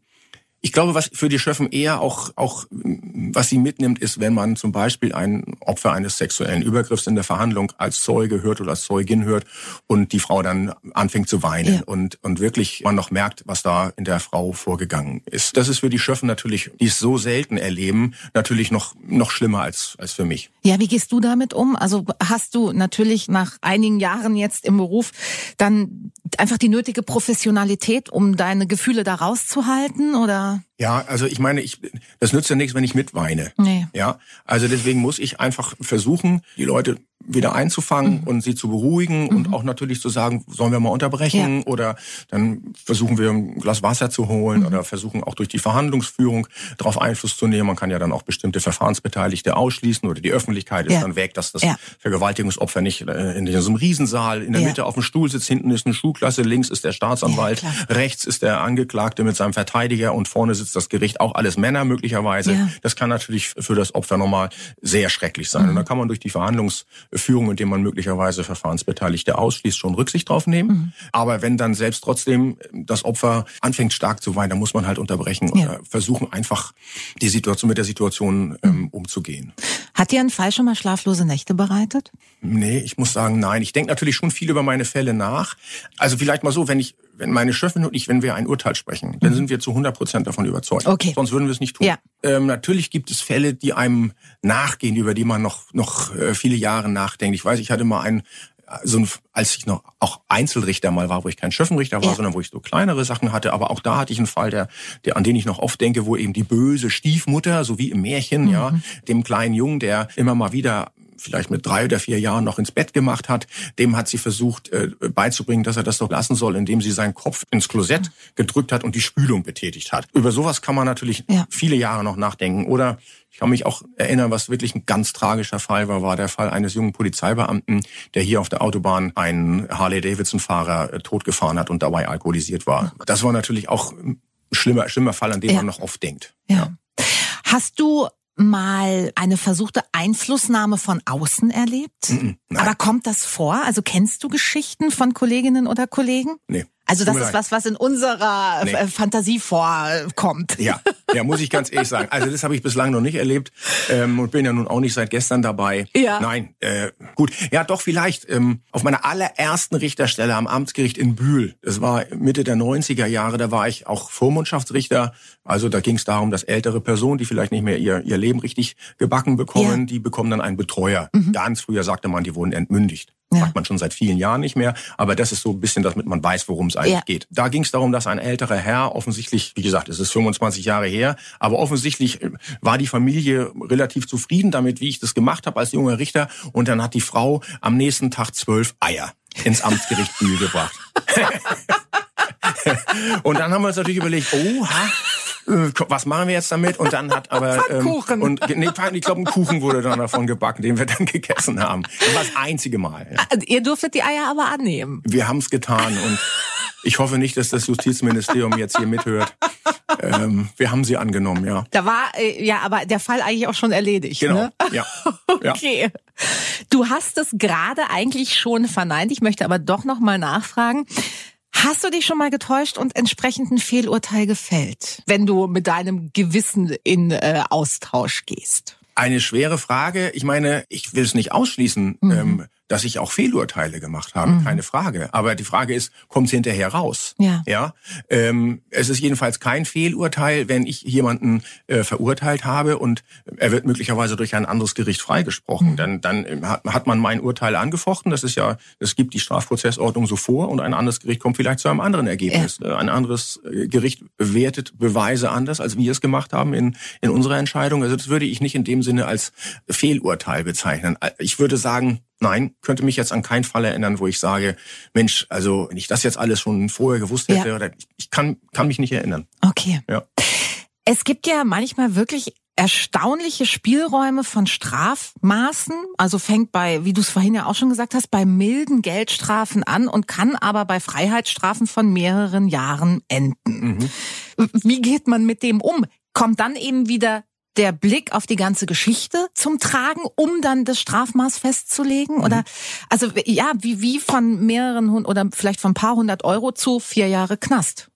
ich glaube, was für die Schöffen eher auch, auch, was sie mitnimmt, ist, wenn man zum Beispiel ein Opfer eines sexuellen Übergriffs in der Verhandlung als Zeuge hört oder als Zeugin hört und die Frau dann anfängt zu weinen ja. und, und wirklich man noch merkt, was da in der Frau vorgegangen ist. Das ist für die Schöffen natürlich, die es so selten erleben, natürlich noch, noch schlimmer als, als für mich. Ja, wie gehst du damit um? Also hast du natürlich nach einigen Jahren jetzt im Beruf dann einfach die nötige Professionalität, um deine Gefühle da rauszuhalten oder? Ja, also ich meine, ich, das nützt ja nichts, wenn ich mitweine. Nee. Ja, also deswegen muss ich einfach versuchen, die Leute wieder einzufangen mhm. und sie zu beruhigen mhm. und auch natürlich zu sagen, sollen wir mal unterbrechen ja. oder dann versuchen wir ein Glas Wasser zu holen mhm. oder versuchen auch durch die Verhandlungsführung darauf Einfluss zu nehmen. Man kann ja dann auch bestimmte Verfahrensbeteiligte ausschließen oder die Öffentlichkeit ist ja. dann weg, dass das ja. Vergewaltigungsopfer nicht äh, in diesem Riesensaal in der Mitte auf dem Stuhl sitzt, hinten ist eine Schulklasse, links ist der Staatsanwalt, rechts ist der Angeklagte mit seinem Verteidiger und vorne sitzt das Gericht, auch alles Männer möglicherweise. Das kann natürlich für das Opfer nochmal sehr schrecklich sein. Und mhm. dann kann man durch die Verhandlungs Führung, indem man möglicherweise Verfahrensbeteiligte ausschließt, schon Rücksicht drauf nehmen. Mhm. Aber wenn dann selbst trotzdem das Opfer anfängt stark zu weinen, dann muss man halt unterbrechen ja. oder versuchen einfach die Situation mit der Situation ähm, mhm. umzugehen. Hat dir ein Fall schon mal schlaflose Nächte bereitet? Nee, ich muss sagen, nein. Ich denke natürlich schon viel über meine Fälle nach. Also vielleicht mal so, wenn ich wenn meine Chefin und ich, wenn wir ein Urteil sprechen, dann mhm. sind wir zu 100 Prozent davon überzeugt. Okay. Sonst würden wir es nicht tun. Ja. Ähm, natürlich gibt es Fälle, die einem nachgehen, über die man noch, noch äh, viele Jahre nachdenkt. Ich weiß, ich hatte mal einen, so ein, als ich noch auch Einzelrichter mal war, wo ich kein Schöffenrichter war, ja. sondern wo ich so kleinere Sachen hatte. Aber auch da hatte ich einen Fall, der, der, an den ich noch oft denke, wo eben die böse Stiefmutter, so wie im Märchen, mhm. ja, dem kleinen Jungen, der immer mal wieder vielleicht mit drei oder vier Jahren noch ins Bett gemacht hat, dem hat sie versucht äh, beizubringen, dass er das doch lassen soll, indem sie seinen Kopf ins Klosett gedrückt hat und die Spülung betätigt hat. Über sowas kann man natürlich ja. viele Jahre noch nachdenken. Oder ich kann mich auch erinnern, was wirklich ein ganz tragischer Fall war, war der Fall eines jungen Polizeibeamten, der hier auf der Autobahn einen Harley-Davidson-Fahrer äh, totgefahren hat und dabei alkoholisiert war. Das war natürlich auch ein schlimmer, schlimmer Fall, an den ja. man noch oft denkt. Ja. Hast du mal eine versuchte Einflussnahme von außen erlebt? -mm, Aber kommt das vor? Also kennst du Geschichten von Kolleginnen oder Kollegen? Nee. Also das ist was, was in unserer Nee. äh, Fantasie vorkommt. Ja, ja, muss ich ganz ehrlich sagen. Also das habe ich bislang noch nicht erlebt ähm, und bin ja nun auch nicht seit gestern dabei. Ja. Nein, äh, gut. Ja, doch vielleicht ähm, auf meiner allerersten Richterstelle am Amtsgericht in Bühl. Das war Mitte der 90er Jahre. Da war ich auch Vormundschaftsrichter. Also da ging es darum, dass ältere Personen, die vielleicht nicht mehr ihr, ihr Leben richtig gebacken bekommen, Ja. Mhm. die bekommen dann einen Betreuer. Ganz früher sagte man, die wurden entmündigt. Ja. Macht man schon seit vielen Jahren nicht mehr. Aber das ist so ein bisschen, damit man weiß, worum es eigentlich Ja. geht. Da ging es darum, dass ein älterer Herr, offensichtlich, wie gesagt, es ist 25 Jahre her, aber offensichtlich äh, war die Familie relativ zufrieden damit, wie ich das gemacht habe als junger Richter. Und dann hat die Frau am nächsten Tag zwölf Eier ins Amtsgericht Bühl gebracht. und dann haben wir uns natürlich überlegt, oha, äh, was machen wir jetzt damit? Und dann hat aber Pfannkuchen. und nee, ich glaube, ein Kuchen wurde dann davon gebacken, den wir dann gegessen haben. Das war das einzige Mal. Ja. Also Ihr durftet die Eier aber annehmen. Wir haben es getan und ich hoffe nicht, dass das Justizministerium jetzt hier mithört. Ähm, wir haben sie angenommen, ja. Da war äh, ja aber der Fall eigentlich auch schon erledigt. Genau. Ne? Ja. ja. Okay. Du hast es gerade eigentlich schon verneint. Ich möchte aber doch noch mal nachfragen. Hast du dich schon mal getäuscht und entsprechend ein Fehlurteil gefällt, wenn du mit deinem Gewissen in äh, Austausch gehst? Eine schwere Frage. Ich meine, ich will es nicht ausschließen, Mhm. ähm, dass ich auch Fehlurteile gemacht habe, keine Frage. Aber die Frage ist, kommt es hinterher raus? Ja. Ja. Ähm, es ist jedenfalls kein Fehlurteil, wenn ich jemanden äh, verurteilt habe und er wird möglicherweise durch ein anderes Gericht freigesprochen. Mhm. Dann, dann hat, hat man mein Urteil angefochten. Das ist ja, das gibt die Strafprozessordnung so vor und ein anderes Gericht kommt vielleicht zu einem anderen Ergebnis. Äh, Ein anderes äh, Gericht bewertet Beweise anders, als wir es gemacht haben in, in unserer Entscheidung. Also das würde ich nicht in dem Sinne als Fehlurteil bezeichnen. Ich würde sagen, Nein, könnte mich jetzt an keinen Fall erinnern, wo ich sage, Mensch, also wenn ich das jetzt alles schon vorher gewusst hätte, Ja. oder ich kann, kann mich nicht erinnern. Okay. Ja. Es gibt ja manchmal wirklich erstaunliche Spielräume von Strafmaßen. Also fängt bei, wie du es vorhin ja auch schon gesagt hast, bei milden Geldstrafen an und kann aber bei Freiheitsstrafen von mehreren Jahren enden. Wie geht man mit dem um? Kommt dann eben wieder der Blick auf die ganze Geschichte zum Tragen, um dann das Strafmaß festzulegen? Oder also ja, wie, wie von mehreren hund oder vielleicht von ein paar hundert Euro zu vier Jahre Knast?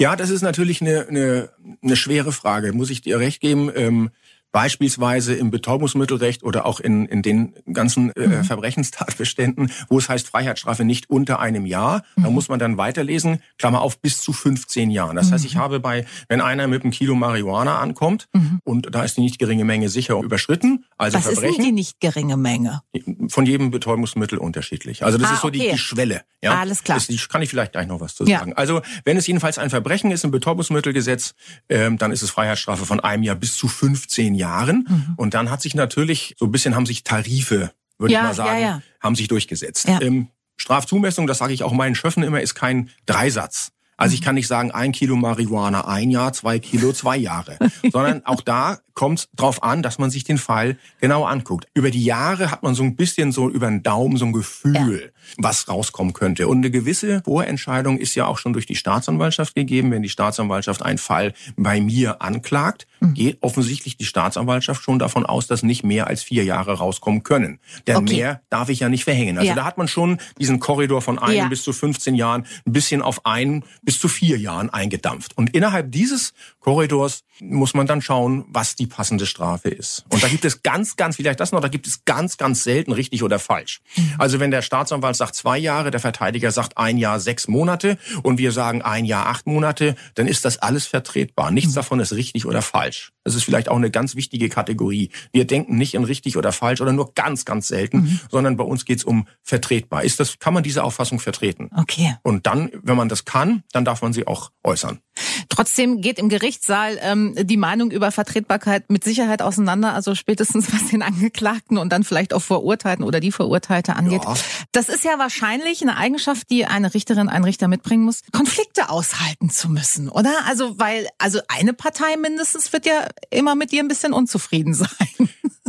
Ja, das ist natürlich eine, eine, eine schwere Frage, muss ich dir recht geben. Ähm, beispielsweise im Betäubungsmittelrecht oder auch in, in den ganzen äh, Verbrechenstatbeständen, wo es heißt Freiheitsstrafe nicht unter einem Jahr. Da muss man dann weiterlesen, Klammer auf, bis zu 15 Jahren. Das heißt, ich habe bei, wenn einer mit einem Kilo Marihuana ankommt und da ist die nicht geringe Menge sicher überschritten, also Was ist denn Verbrechen, die nicht geringe Menge? von jedem Betäubungsmittel unterschiedlich. Also das Ah, ist so die, okay. die Schwelle. Ja? Alles klar. Das, die kann ich vielleicht gleich noch was zu Ja. sagen. Also wenn es jedenfalls ein Verbrechen ist im Betäubungsmittelgesetz, ähm, dann ist es Freiheitsstrafe von einem Jahr bis zu 15 Jahren. Mhm. Und dann hat sich natürlich, so ein bisschen haben sich Tarife, würde Ja, ich mal sagen, ja, ja. haben sich durchgesetzt. Ähm, Strafzumessung, das sage ich auch meinen Schöffen immer, ist kein Dreisatz. Also Mhm. ich kann nicht sagen, ein Kilo Marihuana ein Jahr, zwei Kilo zwei Jahre, sondern auch da kommt drauf an, dass man sich den Fall genau anguckt. Über die Jahre hat man so ein bisschen so über den Daumen so ein Gefühl, was rauskommen könnte. Und eine gewisse Vorentscheidung ist ja auch schon durch die Staatsanwaltschaft gegeben. Wenn die Staatsanwaltschaft einen Fall bei mir anklagt, Mhm. geht offensichtlich die Staatsanwaltschaft schon davon aus, dass nicht mehr als vier Jahre rauskommen können. Denn Okay. mehr darf ich ja nicht verhängen. Also Ja. da hat man schon diesen Korridor von einem Ja. bis zu 15 Jahren ein bisschen auf ein bis zu vier Jahren eingedampft. Und innerhalb dieses Korridors muss man dann schauen, was die passende Strafe ist. Und da gibt es ganz, ganz, vielleicht das noch, da gibt es ganz, ganz selten richtig oder falsch. Also wenn der Staatsanwalt sagt zwei Jahre, der Verteidiger sagt ein Jahr sechs Monate und wir sagen ein Jahr acht Monate, dann ist das alles vertretbar. Nichts davon ist richtig oder falsch. Das ist vielleicht auch eine ganz wichtige Kategorie. Wir denken nicht in richtig oder falsch oder nur ganz, ganz selten, sondern bei uns geht es um vertretbar. Ist das, kann man diese Auffassung vertreten? Okay. Und dann, wenn man das kann, dann darf man sie auch äußern. Trotzdem geht im Gerichtssaal ähm, die Meinung über Vertretbarkeit mit Sicherheit auseinander, also spätestens was den Angeklagten und dann vielleicht auch Verurteilten oder die Verurteilte angeht. Ja. Das ist ja wahrscheinlich eine Eigenschaft, die eine Richterin, ein Richter mitbringen muss, Konflikte aushalten zu müssen, oder? Also weil, also eine Partei mindestens wird ja immer mit dir ein bisschen unzufrieden sein.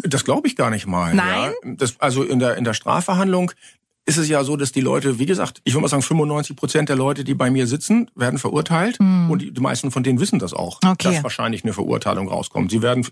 Das glaube ich gar nicht mal. Nein? Ja. Das, also in der, in der Strafverhandlung ist es ja so, dass die Leute, wie gesagt, ich würde mal sagen, 95 Prozent der Leute, die bei mir sitzen, werden verurteilt. Und die, meisten von denen wissen das auch. Okay. dass wahrscheinlich eine Verurteilung rauskommt. Sie werden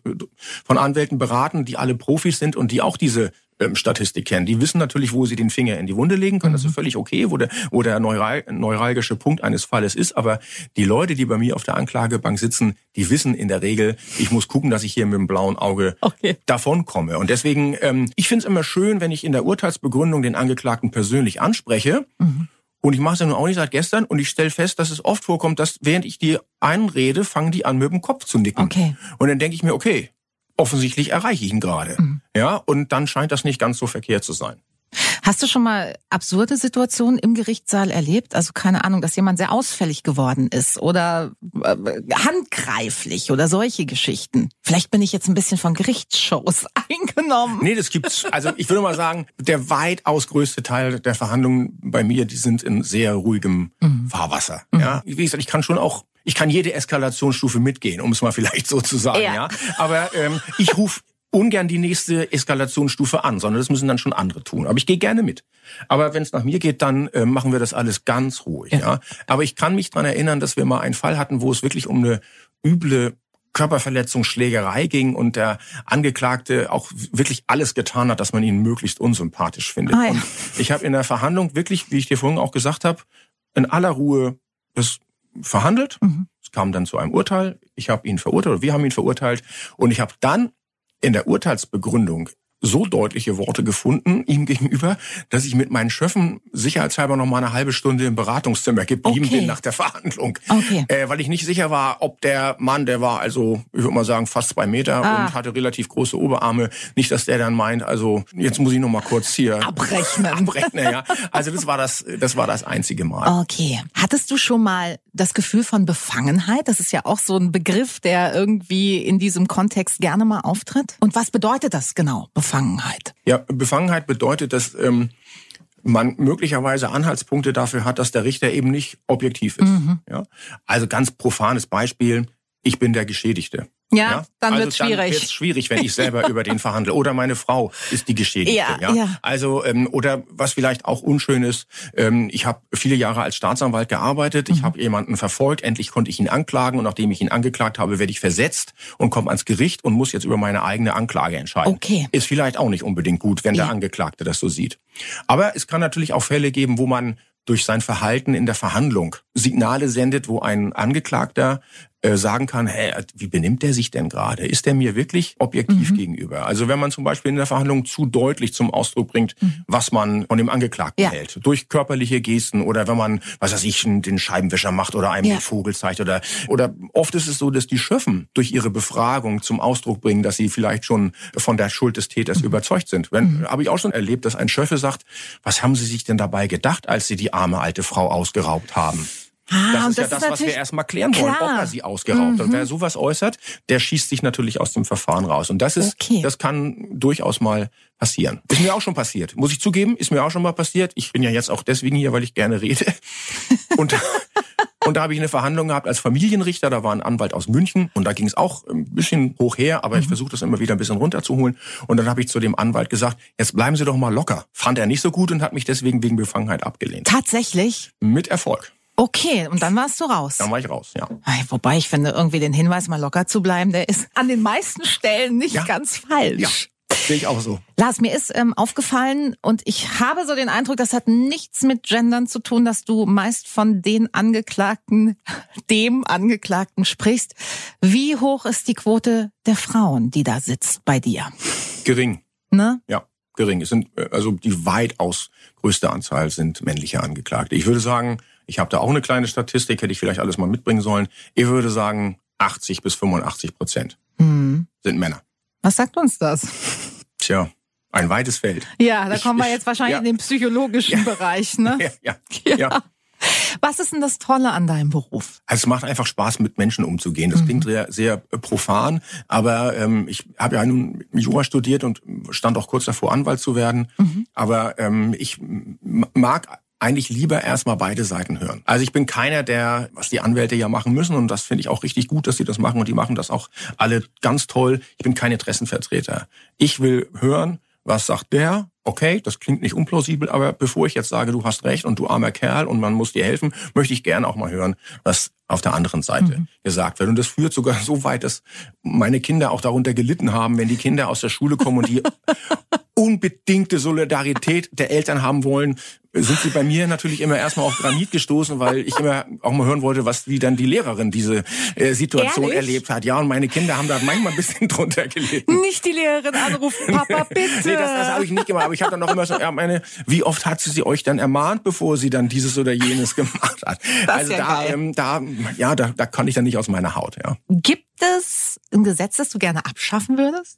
von Anwälten beraten, die alle Profis sind und die auch diese Statistik kennen. Die wissen natürlich, wo sie den Finger in die Wunde legen können. Das ist mhm. völlig okay, wo der, wo der neural, neuralgische Punkt eines Falles ist. Aber die Leute, die bei mir auf der Anklagebank sitzen, die wissen in der Regel, ich muss gucken, dass ich hier mit dem blauen Auge okay. davonkomme. Und deswegen, ähm, ich finde es immer schön, wenn ich in der Urteilsbegründung den Angeklagten persönlich anspreche. Mhm. Und ich mache es ja nun auch nicht seit gestern und ich stelle fest, dass es oft vorkommt, dass während ich die einrede, fangen die an, mit dem Kopf zu nicken. Okay. Und dann denke ich mir, okay, offensichtlich erreiche ich ihn gerade. Mhm. Ja, und dann scheint das nicht ganz so verkehrt zu sein. Hast du schon mal absurde Situationen im Gerichtssaal erlebt? Also keine Ahnung, dass jemand sehr ausfällig geworden ist oder äh, handgreiflich oder solche Geschichten. Vielleicht bin ich jetzt ein bisschen von Gerichtsshows eingenommen. Nee, das gibt's. Also ich würde mal sagen, der weitaus größte Teil der Verhandlungen bei mir, die sind in sehr ruhigem mhm. Fahrwasser. Mhm. Ja, wie gesagt, ich kann schon auch ich kann jede Eskalationsstufe mitgehen, um es mal vielleicht so zu sagen. Ja. ja. Aber ähm, ich rufe ungern die nächste Eskalationsstufe an, sondern das müssen dann schon andere tun. Aber ich gehe gerne mit. Aber wenn es nach mir geht, dann äh, machen wir das alles ganz ruhig. Ja. ja. Aber ich kann mich dran erinnern, dass wir mal einen Fall hatten, wo es wirklich um eine üble Körperverletzung, Schlägerei ging und der Angeklagte auch wirklich alles getan hat, dass man ihn möglichst unsympathisch findet. Ah, ja. Und ich habe in der Verhandlung wirklich, wie ich dir vorhin auch gesagt habe, in aller Ruhe das verhandelt. Mhm. Es kam dann zu einem Urteil. Ich habe ihn verurteilt, oder wir haben ihn verurteilt. Und ich habe dann in der Urteilsbegründung so deutliche Worte gefunden ihm gegenüber, dass ich mit meinen Schöffen sicherheitshalber noch mal eine halbe Stunde im Beratungszimmer geblieben okay. bin nach der Verhandlung. Okay. Äh, weil ich nicht sicher war, ob der Mann, der war also, ich würde mal sagen, fast zwei Meter ah. und hatte relativ große Oberarme, nicht, dass der dann meint, also jetzt muss ich noch mal kurz hier abrechnen. abrechnen ja. Also das war das, das war das einzige Mal. Okay. Hattest du schon mal das Gefühl von Befangenheit? Das ist ja auch so ein Begriff, der irgendwie in diesem Kontext gerne mal auftritt. Und was bedeutet das genau? Befangenheit? Ja, Befangenheit bedeutet, dass ähm, man möglicherweise Anhaltspunkte dafür hat, dass der Richter eben nicht objektiv ist. Mhm. Ja? Also ganz profanes Beispiel, ich bin der Geschädigte. Ja, ja? dann also wird es schwierig. Dann schwierig, wenn ich selber über den verhandle. Oder meine Frau ist die Geschädigte. Ja, ja? ja. Also ähm, oder was vielleicht auch unschön ist, ähm, ich habe viele Jahre als Staatsanwalt gearbeitet. Mhm. Ich habe jemanden verfolgt. Endlich konnte ich ihn anklagen und nachdem ich ihn angeklagt habe, werde ich versetzt und komme ans Gericht und muss jetzt über meine eigene Anklage entscheiden. Okay. Ist vielleicht auch nicht unbedingt gut, wenn ja. der Angeklagte das so sieht. Aber es kann natürlich auch Fälle geben, wo man durch sein Verhalten in der Verhandlung Signale sendet, wo ein Angeklagter äh, sagen kann, hey, wie benimmt der sich denn gerade? Ist der mir wirklich objektiv mhm. gegenüber? Also wenn man zum Beispiel in der Verhandlung zu deutlich zum Ausdruck bringt, mhm. was man von dem Angeklagten ja. hält, durch körperliche Gesten oder wenn man, was weiß ich, den Scheibenwischer macht oder einem ja. den Vogel zeigt oder oder oft ist es so, dass die Schöffen durch ihre Befragung zum Ausdruck bringen, dass sie vielleicht schon von der Schuld des Täters mhm. überzeugt sind. Wenn mhm. habe ich auch schon erlebt, dass ein Schöffe sagt, was haben Sie sich denn dabei gedacht, als Sie die arme alte Frau ausgeraubt haben? Ah, das ist das ja das, was wir erstmal klären wollen, klar. ob er sie ausgeraubt mhm. hat. Wer sowas äußert, der schießt sich natürlich aus dem Verfahren raus. Und das ist, okay. das kann durchaus mal passieren. Ist mir auch schon passiert. Muss ich zugeben, ist mir auch schon mal passiert. Ich bin ja jetzt auch deswegen hier, weil ich gerne rede. Und, und da habe ich eine Verhandlung gehabt als Familienrichter. Da war ein Anwalt aus München und da ging es auch ein bisschen hoch her, aber mhm. ich versuche das immer wieder ein bisschen runterzuholen. Und dann habe ich zu dem Anwalt gesagt, jetzt bleiben Sie doch mal locker. Fand er nicht so gut und hat mich deswegen wegen Befangenheit abgelehnt. Tatsächlich? Mit Erfolg. Okay, und dann warst du raus. Dann war ich raus, ja. Wobei ich finde, irgendwie den Hinweis, mal locker zu bleiben, der ist an den meisten Stellen nicht ja. ganz falsch. Ja. Sehe ich auch so. Lars, mir ist ähm, aufgefallen und ich habe so den Eindruck, das hat nichts mit Gendern zu tun, dass du meist von den Angeklagten, dem Angeklagten sprichst. Wie hoch ist die Quote der Frauen, die da sitzt bei dir? Gering. Ne? Ja, gering. Es sind äh, also die weitaus größte Anzahl sind männliche Angeklagte. Ich würde sagen, ich habe da auch eine kleine Statistik, hätte ich vielleicht alles mal mitbringen sollen. Ich würde sagen, 80 bis 85 Prozent hm. sind Männer. Was sagt uns das? Tja, ein weites Feld. Ja, da ich, kommen wir jetzt wahrscheinlich ja. in den psychologischen ja. Bereich, ne? Ja, ja, ja. Was ist denn das Tolle an deinem Beruf? Also es macht einfach Spaß, mit Menschen umzugehen. Das mhm. klingt sehr, sehr profan, aber ähm, ich habe ja nun Jura studiert und stand auch kurz davor, Anwalt zu werden. Mhm. Aber ähm, ich mag eigentlich lieber erstmal beide Seiten hören. Also ich bin keiner, der, was die Anwälte ja machen müssen, und das finde ich auch richtig gut, dass sie das machen, und die machen das auch alle ganz toll. Ich bin kein Interessenvertreter. Ich will hören, was sagt der okay, das klingt nicht unplausibel, aber bevor ich jetzt sage, du hast recht und du armer Kerl und man muss dir helfen, möchte ich gerne auch mal hören, was auf der anderen Seite mhm. gesagt wird. Und das führt sogar so weit, dass meine Kinder auch darunter gelitten haben, wenn die Kinder aus der Schule kommen und die unbedingte Solidarität der Eltern haben wollen, sind sie bei mir natürlich immer erstmal auf Granit gestoßen, weil ich immer auch mal hören wollte, was wie dann die Lehrerin diese äh, Situation Ehrlich? erlebt hat. Ja, und meine Kinder haben da manchmal ein bisschen drunter gelitten. Nicht die Lehrerin anrufen, Papa, bitte. nee, das, das habe ich nicht gemacht. Aber ich habe dann noch immer so, ja, meine, wie oft hat sie euch dann ermahnt, bevor sie dann dieses oder jenes gemacht hat? Das also ja da, ähm, da, ja, da, da kann ich dann nicht aus meiner Haut. Ja. Gibt es ein Gesetz, das du gerne abschaffen würdest?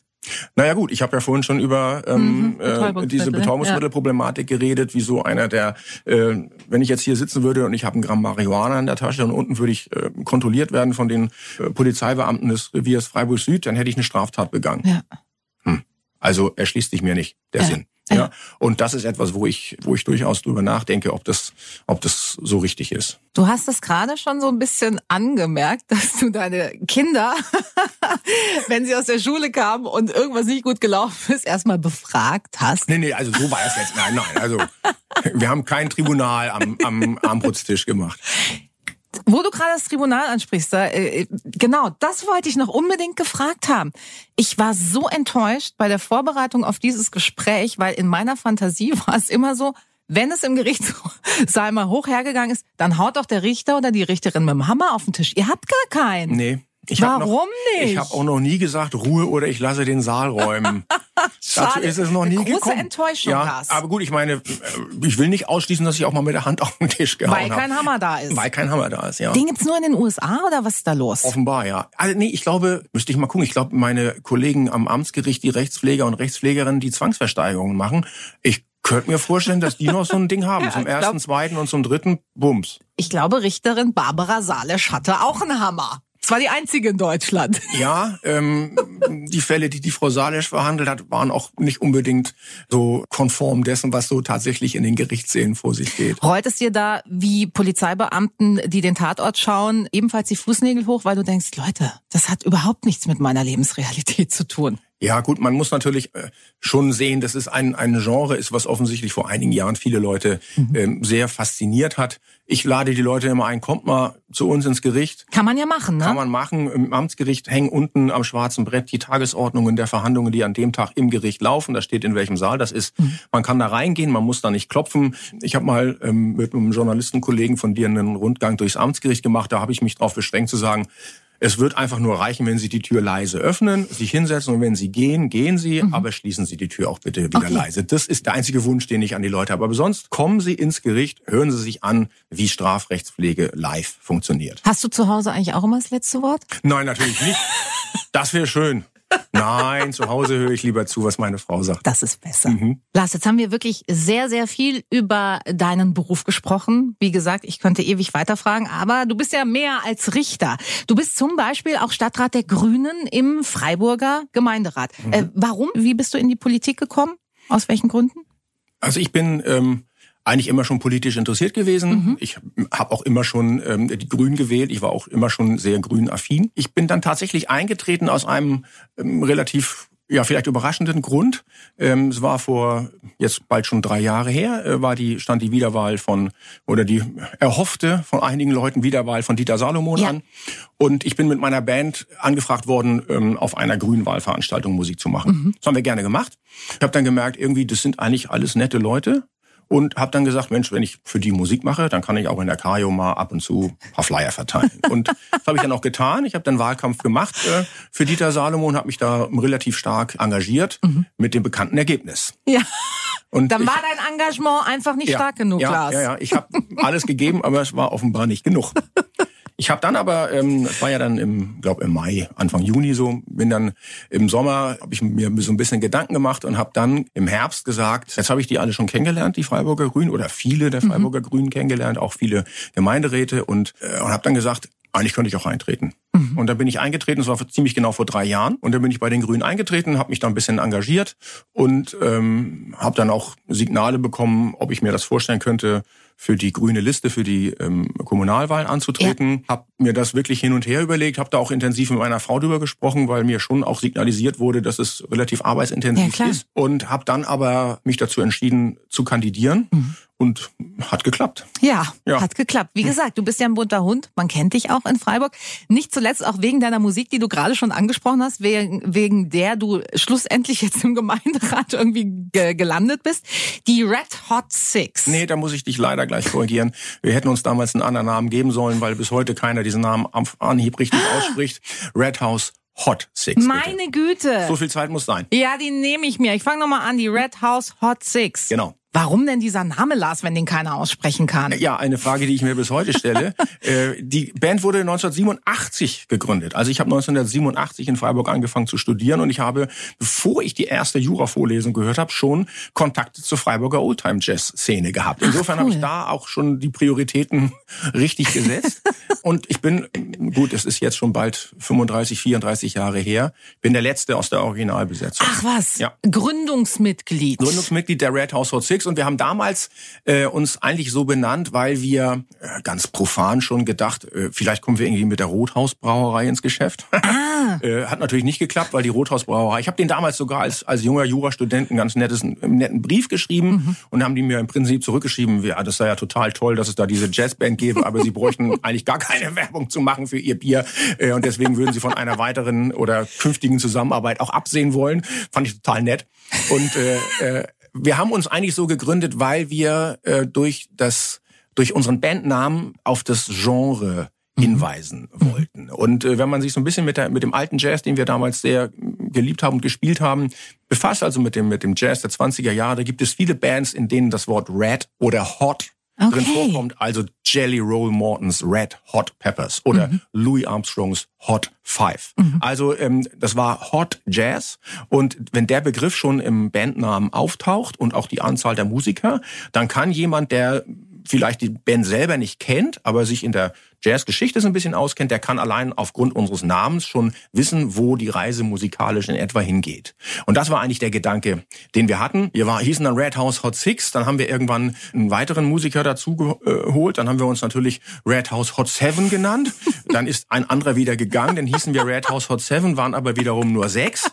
Naja gut, ich habe ja vorhin schon über ähm, mhm, äh, diese Betäubungsmittelproblematik ja. geredet, wie so einer, der, äh, wenn ich jetzt hier sitzen würde und ich habe ein Gramm Marihuana in der Tasche und unten würde ich äh, kontrolliert werden von den äh, Polizeibeamten des Reviers Freiburg Süd, dann hätte ich eine Straftat begangen. Ja. Hm. Also erschließt sich mir nicht der ja. Sinn. Ja. Und das ist etwas, wo ich, wo ich durchaus drüber nachdenke, ob das, ob das so richtig ist. Du hast es gerade schon so ein bisschen angemerkt, dass du deine Kinder, wenn sie aus der Schule kamen und irgendwas nicht gut gelaufen ist, erstmal befragt hast. Nee, nee, also so war es jetzt. Nein, nein, also wir haben kein Tribunal am, am Armputztisch gemacht. Wo du gerade das Tribunal ansprichst, da, äh, genau, das wollte ich noch unbedingt gefragt haben. Ich war so enttäuscht bei der Vorbereitung auf dieses Gespräch, weil in meiner Fantasie war es immer so, wenn es im Gerichtssaal mal hoch hergegangen ist, dann haut doch der Richter oder die Richterin mit dem Hammer auf den Tisch. Ihr habt gar keinen. Nee. Ich Warum noch, nicht? Ich habe auch noch nie gesagt Ruhe oder ich lasse den Saal räumen. Dazu ist es noch nie Große gekommen. Enttäuschung, ja, Lars. aber gut, ich meine, äh, ich will nicht ausschließen, dass ich auch mal mit der Hand auf den Tisch gehauen habe. Weil kein Hammer da ist. Weil kein Hammer da ist, ja. Den gibt's nur in den USA oder was ist da los? Offenbar, ja. Also nee, ich glaube, müsste ich mal gucken. Ich glaube, meine Kollegen am Amtsgericht, die Rechtspfleger und Rechtspflegerinnen, die Zwangsversteigerungen machen, ich könnte mir vorstellen, dass die noch so ein Ding haben. ja, zum ersten, glaub, zweiten und zum dritten, Bums. Ich glaube, Richterin Barbara Salesch hatte auch einen Hammer. Es war die einzige in Deutschland. Ja, ähm, die Fälle, die die Frau Salesch verhandelt hat, waren auch nicht unbedingt so konform dessen, was so tatsächlich in den Gerichtssälen vor sich geht. Reut es dir da wie Polizeibeamten, die den Tatort schauen, ebenfalls die Fußnägel hoch, weil du denkst, Leute, das hat überhaupt nichts mit meiner Lebensrealität zu tun. Ja, gut, man muss natürlich äh, schon sehen, dass es ein, ein Genre ist, was offensichtlich vor einigen Jahren viele Leute mhm. ähm, sehr fasziniert hat. Ich lade die Leute immer ein, kommt mal zu uns ins Gericht. Kann man ja machen, ne? Kann man machen. Im Amtsgericht hängen unten am schwarzen Brett die Tagesordnungen der Verhandlungen, die an dem Tag im Gericht laufen. Da steht in welchem Saal das ist. Mhm. Man kann da reingehen, man muss da nicht klopfen. Ich habe mal ähm, mit einem Journalistenkollegen von dir einen Rundgang durchs Amtsgericht gemacht. Da habe ich mich darauf beschränkt zu sagen, es wird einfach nur reichen, wenn Sie die Tür leise öffnen, sich hinsetzen und wenn Sie gehen, gehen Sie, mhm. aber schließen Sie die Tür auch bitte wieder okay. leise. Das ist der einzige Wunsch, den ich an die Leute habe. Aber sonst kommen Sie ins Gericht, hören Sie sich an, wie Strafrechtspflege live funktioniert. Hast du zu Hause eigentlich auch immer das letzte Wort? Nein, natürlich nicht. Das wäre schön. Nein, zu Hause höre ich lieber zu, was meine Frau sagt. Das ist besser. Mhm. Lars, jetzt haben wir wirklich sehr, sehr viel über deinen Beruf gesprochen. Wie gesagt, ich könnte ewig weiterfragen, aber du bist ja mehr als Richter. Du bist zum Beispiel auch Stadtrat der Grünen im Freiburger Gemeinderat. Mhm. Äh, warum? Wie bist du in die Politik gekommen? Aus welchen Gründen? Also ich bin ähm, eigentlich immer schon politisch interessiert gewesen. Mhm. Ich habe auch immer schon ähm, die Grünen gewählt. Ich war auch immer schon sehr grün-affin. Ich bin dann tatsächlich eingetreten aus einem ähm, relativ ja, vielleicht überraschenden Grund. Ähm, es war vor jetzt bald schon drei Jahre her, äh, war die, stand die Wiederwahl von, oder die erhoffte von einigen Leuten Wiederwahl von Dieter Salomon ja. an. Und ich bin mit meiner Band angefragt worden, ähm, auf einer Grünwahlveranstaltung Musik zu machen. Mhm. Das haben wir gerne gemacht. Ich habe dann gemerkt, irgendwie, das sind eigentlich alles nette Leute und habe dann gesagt, Mensch, wenn ich für die Musik mache, dann kann ich auch in der Kajo mal ab und zu ein paar Flyer verteilen. Und das habe ich dann auch getan. Ich habe dann Wahlkampf gemacht äh, für Dieter Salomon, habe mich da relativ stark engagiert mhm. mit dem bekannten Ergebnis. Ja. Und dann war dein Engagement einfach nicht ja, stark genug, ja, Lars. Ja, ja, ich habe alles gegeben, aber es war offenbar nicht genug. Ich habe dann aber, ähm, das war ja dann im, glaube im Mai, Anfang Juni so, bin dann im Sommer, habe ich mir so ein bisschen Gedanken gemacht und habe dann im Herbst gesagt, jetzt habe ich die alle schon kennengelernt, die Freiburger Grünen oder viele der mhm. Freiburger mhm. Grünen kennengelernt, auch viele Gemeinderäte und, äh, und habe dann gesagt, eigentlich könnte ich auch eintreten. Mhm. Und dann bin ich eingetreten, das war ziemlich genau vor drei Jahren. Und dann bin ich bei den Grünen eingetreten, habe mich da ein bisschen engagiert und ähm, habe dann auch Signale bekommen, ob ich mir das vorstellen könnte, für die grüne Liste für die ähm, Kommunalwahlen anzutreten. Ja. Habe mir das wirklich hin und her überlegt, habe da auch intensiv mit meiner Frau drüber gesprochen, weil mir schon auch signalisiert wurde, dass es relativ arbeitsintensiv ja, ist. Und habe dann aber mich dazu entschieden zu kandidieren. Mhm und hat geklappt. Ja, ja, hat geklappt. Wie gesagt, du bist ja ein bunter Hund. Man kennt dich auch in Freiburg. Nicht zuletzt auch wegen deiner Musik, die du gerade schon angesprochen hast, wegen, wegen der du schlussendlich jetzt im Gemeinderat irgendwie ge gelandet bist. Die Red Hot Six. Nee, da muss ich dich leider gleich korrigieren. Wir hätten uns damals einen anderen Namen geben sollen, weil bis heute keiner diesen Namen am Anhieb richtig ausspricht. Red House Hot Six. Meine bitte. Güte. So viel Zeit muss sein. Ja, die nehme ich mir. Ich fange nochmal an. Die Red House Hot Six. Genau. Warum denn dieser Name, Lars, wenn den keiner aussprechen kann? Ja, eine Frage, die ich mir bis heute stelle. äh, die Band wurde 1987 gegründet. Also ich habe 1987 in Freiburg angefangen zu studieren und ich habe, bevor ich die erste Jura-Vorlesung gehört habe, schon Kontakte zur Freiburger Oldtime-Jazz-Szene gehabt. Insofern cool. habe ich da auch schon die Prioritäten richtig gesetzt. und ich bin, gut, es ist jetzt schon bald 35, 34 Jahre her, bin der Letzte aus der Originalbesetzung. Ach was, ja. Gründungsmitglied. Gründungsmitglied der Red House Hot Six unterwegs und wir haben damals äh, uns eigentlich so benannt, weil wir äh, ganz profan schon gedacht, äh, vielleicht kommen wir irgendwie mit der Rothausbrauerei ins Geschäft. Ah. äh, hat natürlich nicht geklappt, weil die Rothausbrauerei, ich habe den damals sogar als, als junger Jurastudent einen ganz nettes, einen netten Brief geschrieben mhm. und haben die mir im Prinzip zurückgeschrieben, ja, das sei ja total toll, dass es da diese Jazzband gäbe, aber sie bräuchten eigentlich gar keine Werbung zu machen für ihr Bier äh, und deswegen würden sie von einer weiteren oder künftigen Zusammenarbeit auch absehen wollen. Fand ich total nett. Und äh, äh, wir haben uns eigentlich so gegründet, weil wir äh, durch das durch unseren Bandnamen auf das Genre mhm. hinweisen mhm. wollten. Und äh, wenn man sich so ein bisschen mit, der, mit dem alten Jazz, den wir damals sehr geliebt haben und gespielt haben, befasst, also mit dem, mit dem Jazz der 20er Jahre, da gibt es viele Bands, in denen das Wort Red oder Hot okay. drin vorkommt. Also Jelly Roll Mortons Red Hot Peppers oder mhm. Louis Armstrongs Hot Five. Mhm. Also ähm, das war Hot Jazz. Und wenn der Begriff schon im Bandnamen auftaucht und auch die Anzahl der Musiker, dann kann jemand, der vielleicht die Band selber nicht kennt, aber sich in der Jazzgeschichte so ein bisschen auskennt, der kann allein aufgrund unseres Namens schon wissen, wo die Reise musikalisch in etwa hingeht. Und das war eigentlich der Gedanke, den wir hatten. Wir war, hießen dann Red House Hot Six, dann haben wir irgendwann einen weiteren Musiker dazu geholt, dann haben wir uns natürlich Red House Hot Seven genannt. Dann ist ein anderer wieder gegangen, dann hießen wir Red House Hot Seven, waren aber wiederum nur sechs.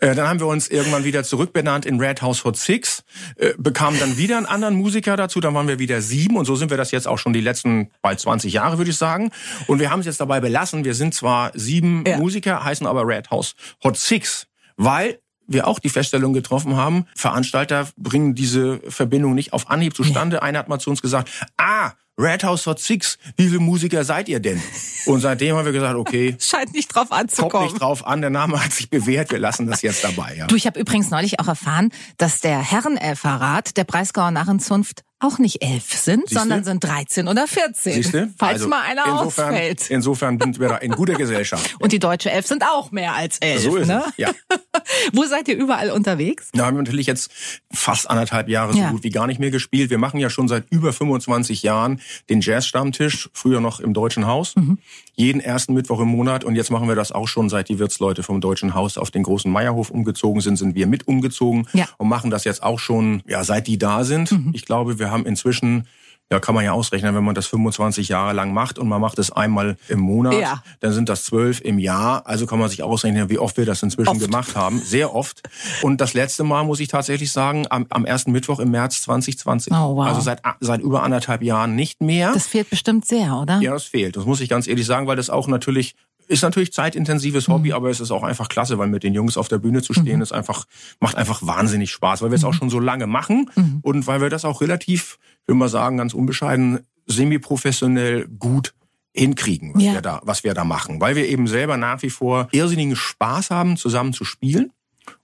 Äh, dann haben wir uns irgendwann wieder zurückbenannt in Red House Hot Six, äh, bekamen dann wieder einen anderen Musiker dazu, dann waren wir wieder sieben und so sind wir das jetzt auch schon die letzten bald 20 Jahre, würde ich sagen. Und wir haben es jetzt dabei belassen, wir sind zwar sieben ja. Musiker, heißen aber Red House Hot Six, weil wir auch die Feststellung getroffen haben, Veranstalter bringen diese Verbindung nicht auf Anhieb zustande. Ja. Einer hat mal zu uns gesagt, ah, Red House Hot Six, wie viele Musiker seid ihr denn? Und seitdem haben wir gesagt, okay. Scheint nicht drauf anzukommen. Kommt nicht drauf an, der Name hat sich bewährt, wir lassen das jetzt dabei. Ja. Du, ich habe übrigens neulich auch erfahren, dass der Herrenelferrat der Breisgauer Narrenzunft auch nicht elf sind, Siehste? sondern sind 13 oder 14. Siehste? Falls also mal einer insofern, ausfällt. Insofern sind wir da in guter Gesellschaft. Und die deutsche Elf sind auch mehr als elf. So ist ne? es, ja. Wo seid ihr überall unterwegs? Da haben wir natürlich jetzt fast anderthalb Jahre so ja. gut wie gar nicht mehr gespielt. Wir machen ja schon seit über 25 Jahren den Jazz-Stammtisch, früher noch im Deutschen Haus. Mhm. Jeden ersten Mittwoch im Monat. Und jetzt machen wir das auch schon, seit die Wirtsleute vom Deutschen Haus auf den großen Meierhof umgezogen sind, sind wir mit umgezogen ja. und machen das jetzt auch schon, ja, seit die da sind. Mhm. Ich glaube, wir haben inzwischen ja, kann man ja ausrechnen, wenn man das 25 Jahre lang macht und man macht es einmal im Monat, ja. dann sind das zwölf im Jahr. Also kann man sich ausrechnen, wie oft wir das inzwischen oft. gemacht haben. Sehr oft. Und das letzte Mal, muss ich tatsächlich sagen, am, am ersten Mittwoch im März 2020. Oh, wow. Also seit, seit über anderthalb Jahren nicht mehr. Das fehlt bestimmt sehr, oder? Ja, das fehlt. Das muss ich ganz ehrlich sagen, weil das auch natürlich ist natürlich zeitintensives Hobby, mhm. aber es ist auch einfach klasse, weil mit den Jungs auf der Bühne zu stehen, mhm. ist einfach, macht einfach wahnsinnig Spaß, weil wir es auch mhm. schon so lange machen mhm. und weil wir das auch relativ, ich will mal sagen, ganz unbescheiden, semi-professionell gut hinkriegen, was, ja. wir da, was wir da machen. Weil wir eben selber nach wie vor irrsinnigen Spaß haben, zusammen zu spielen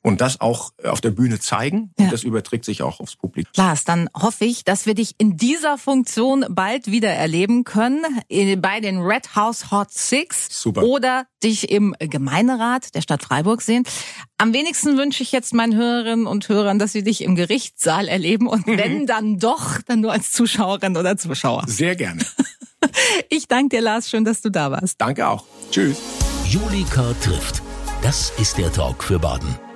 und das auch auf der Bühne zeigen. Ja. Und das überträgt sich auch aufs Publikum. Lars, dann hoffe ich, dass wir dich in dieser Funktion bald wieder erleben können äh, bei den Red House Hot Six Super. oder dich im Gemeinderat der Stadt Freiburg sehen. Am wenigsten wünsche ich jetzt meinen Hörerinnen und Hörern, dass sie dich im Gerichtssaal erleben und wenn dann doch, dann nur als Zuschauerin oder Zuschauer. Sehr gerne. Ich danke dir, Lars, schön, dass du da warst. Danke auch. Tschüss. Julika trifft. Das ist der Talk für Baden.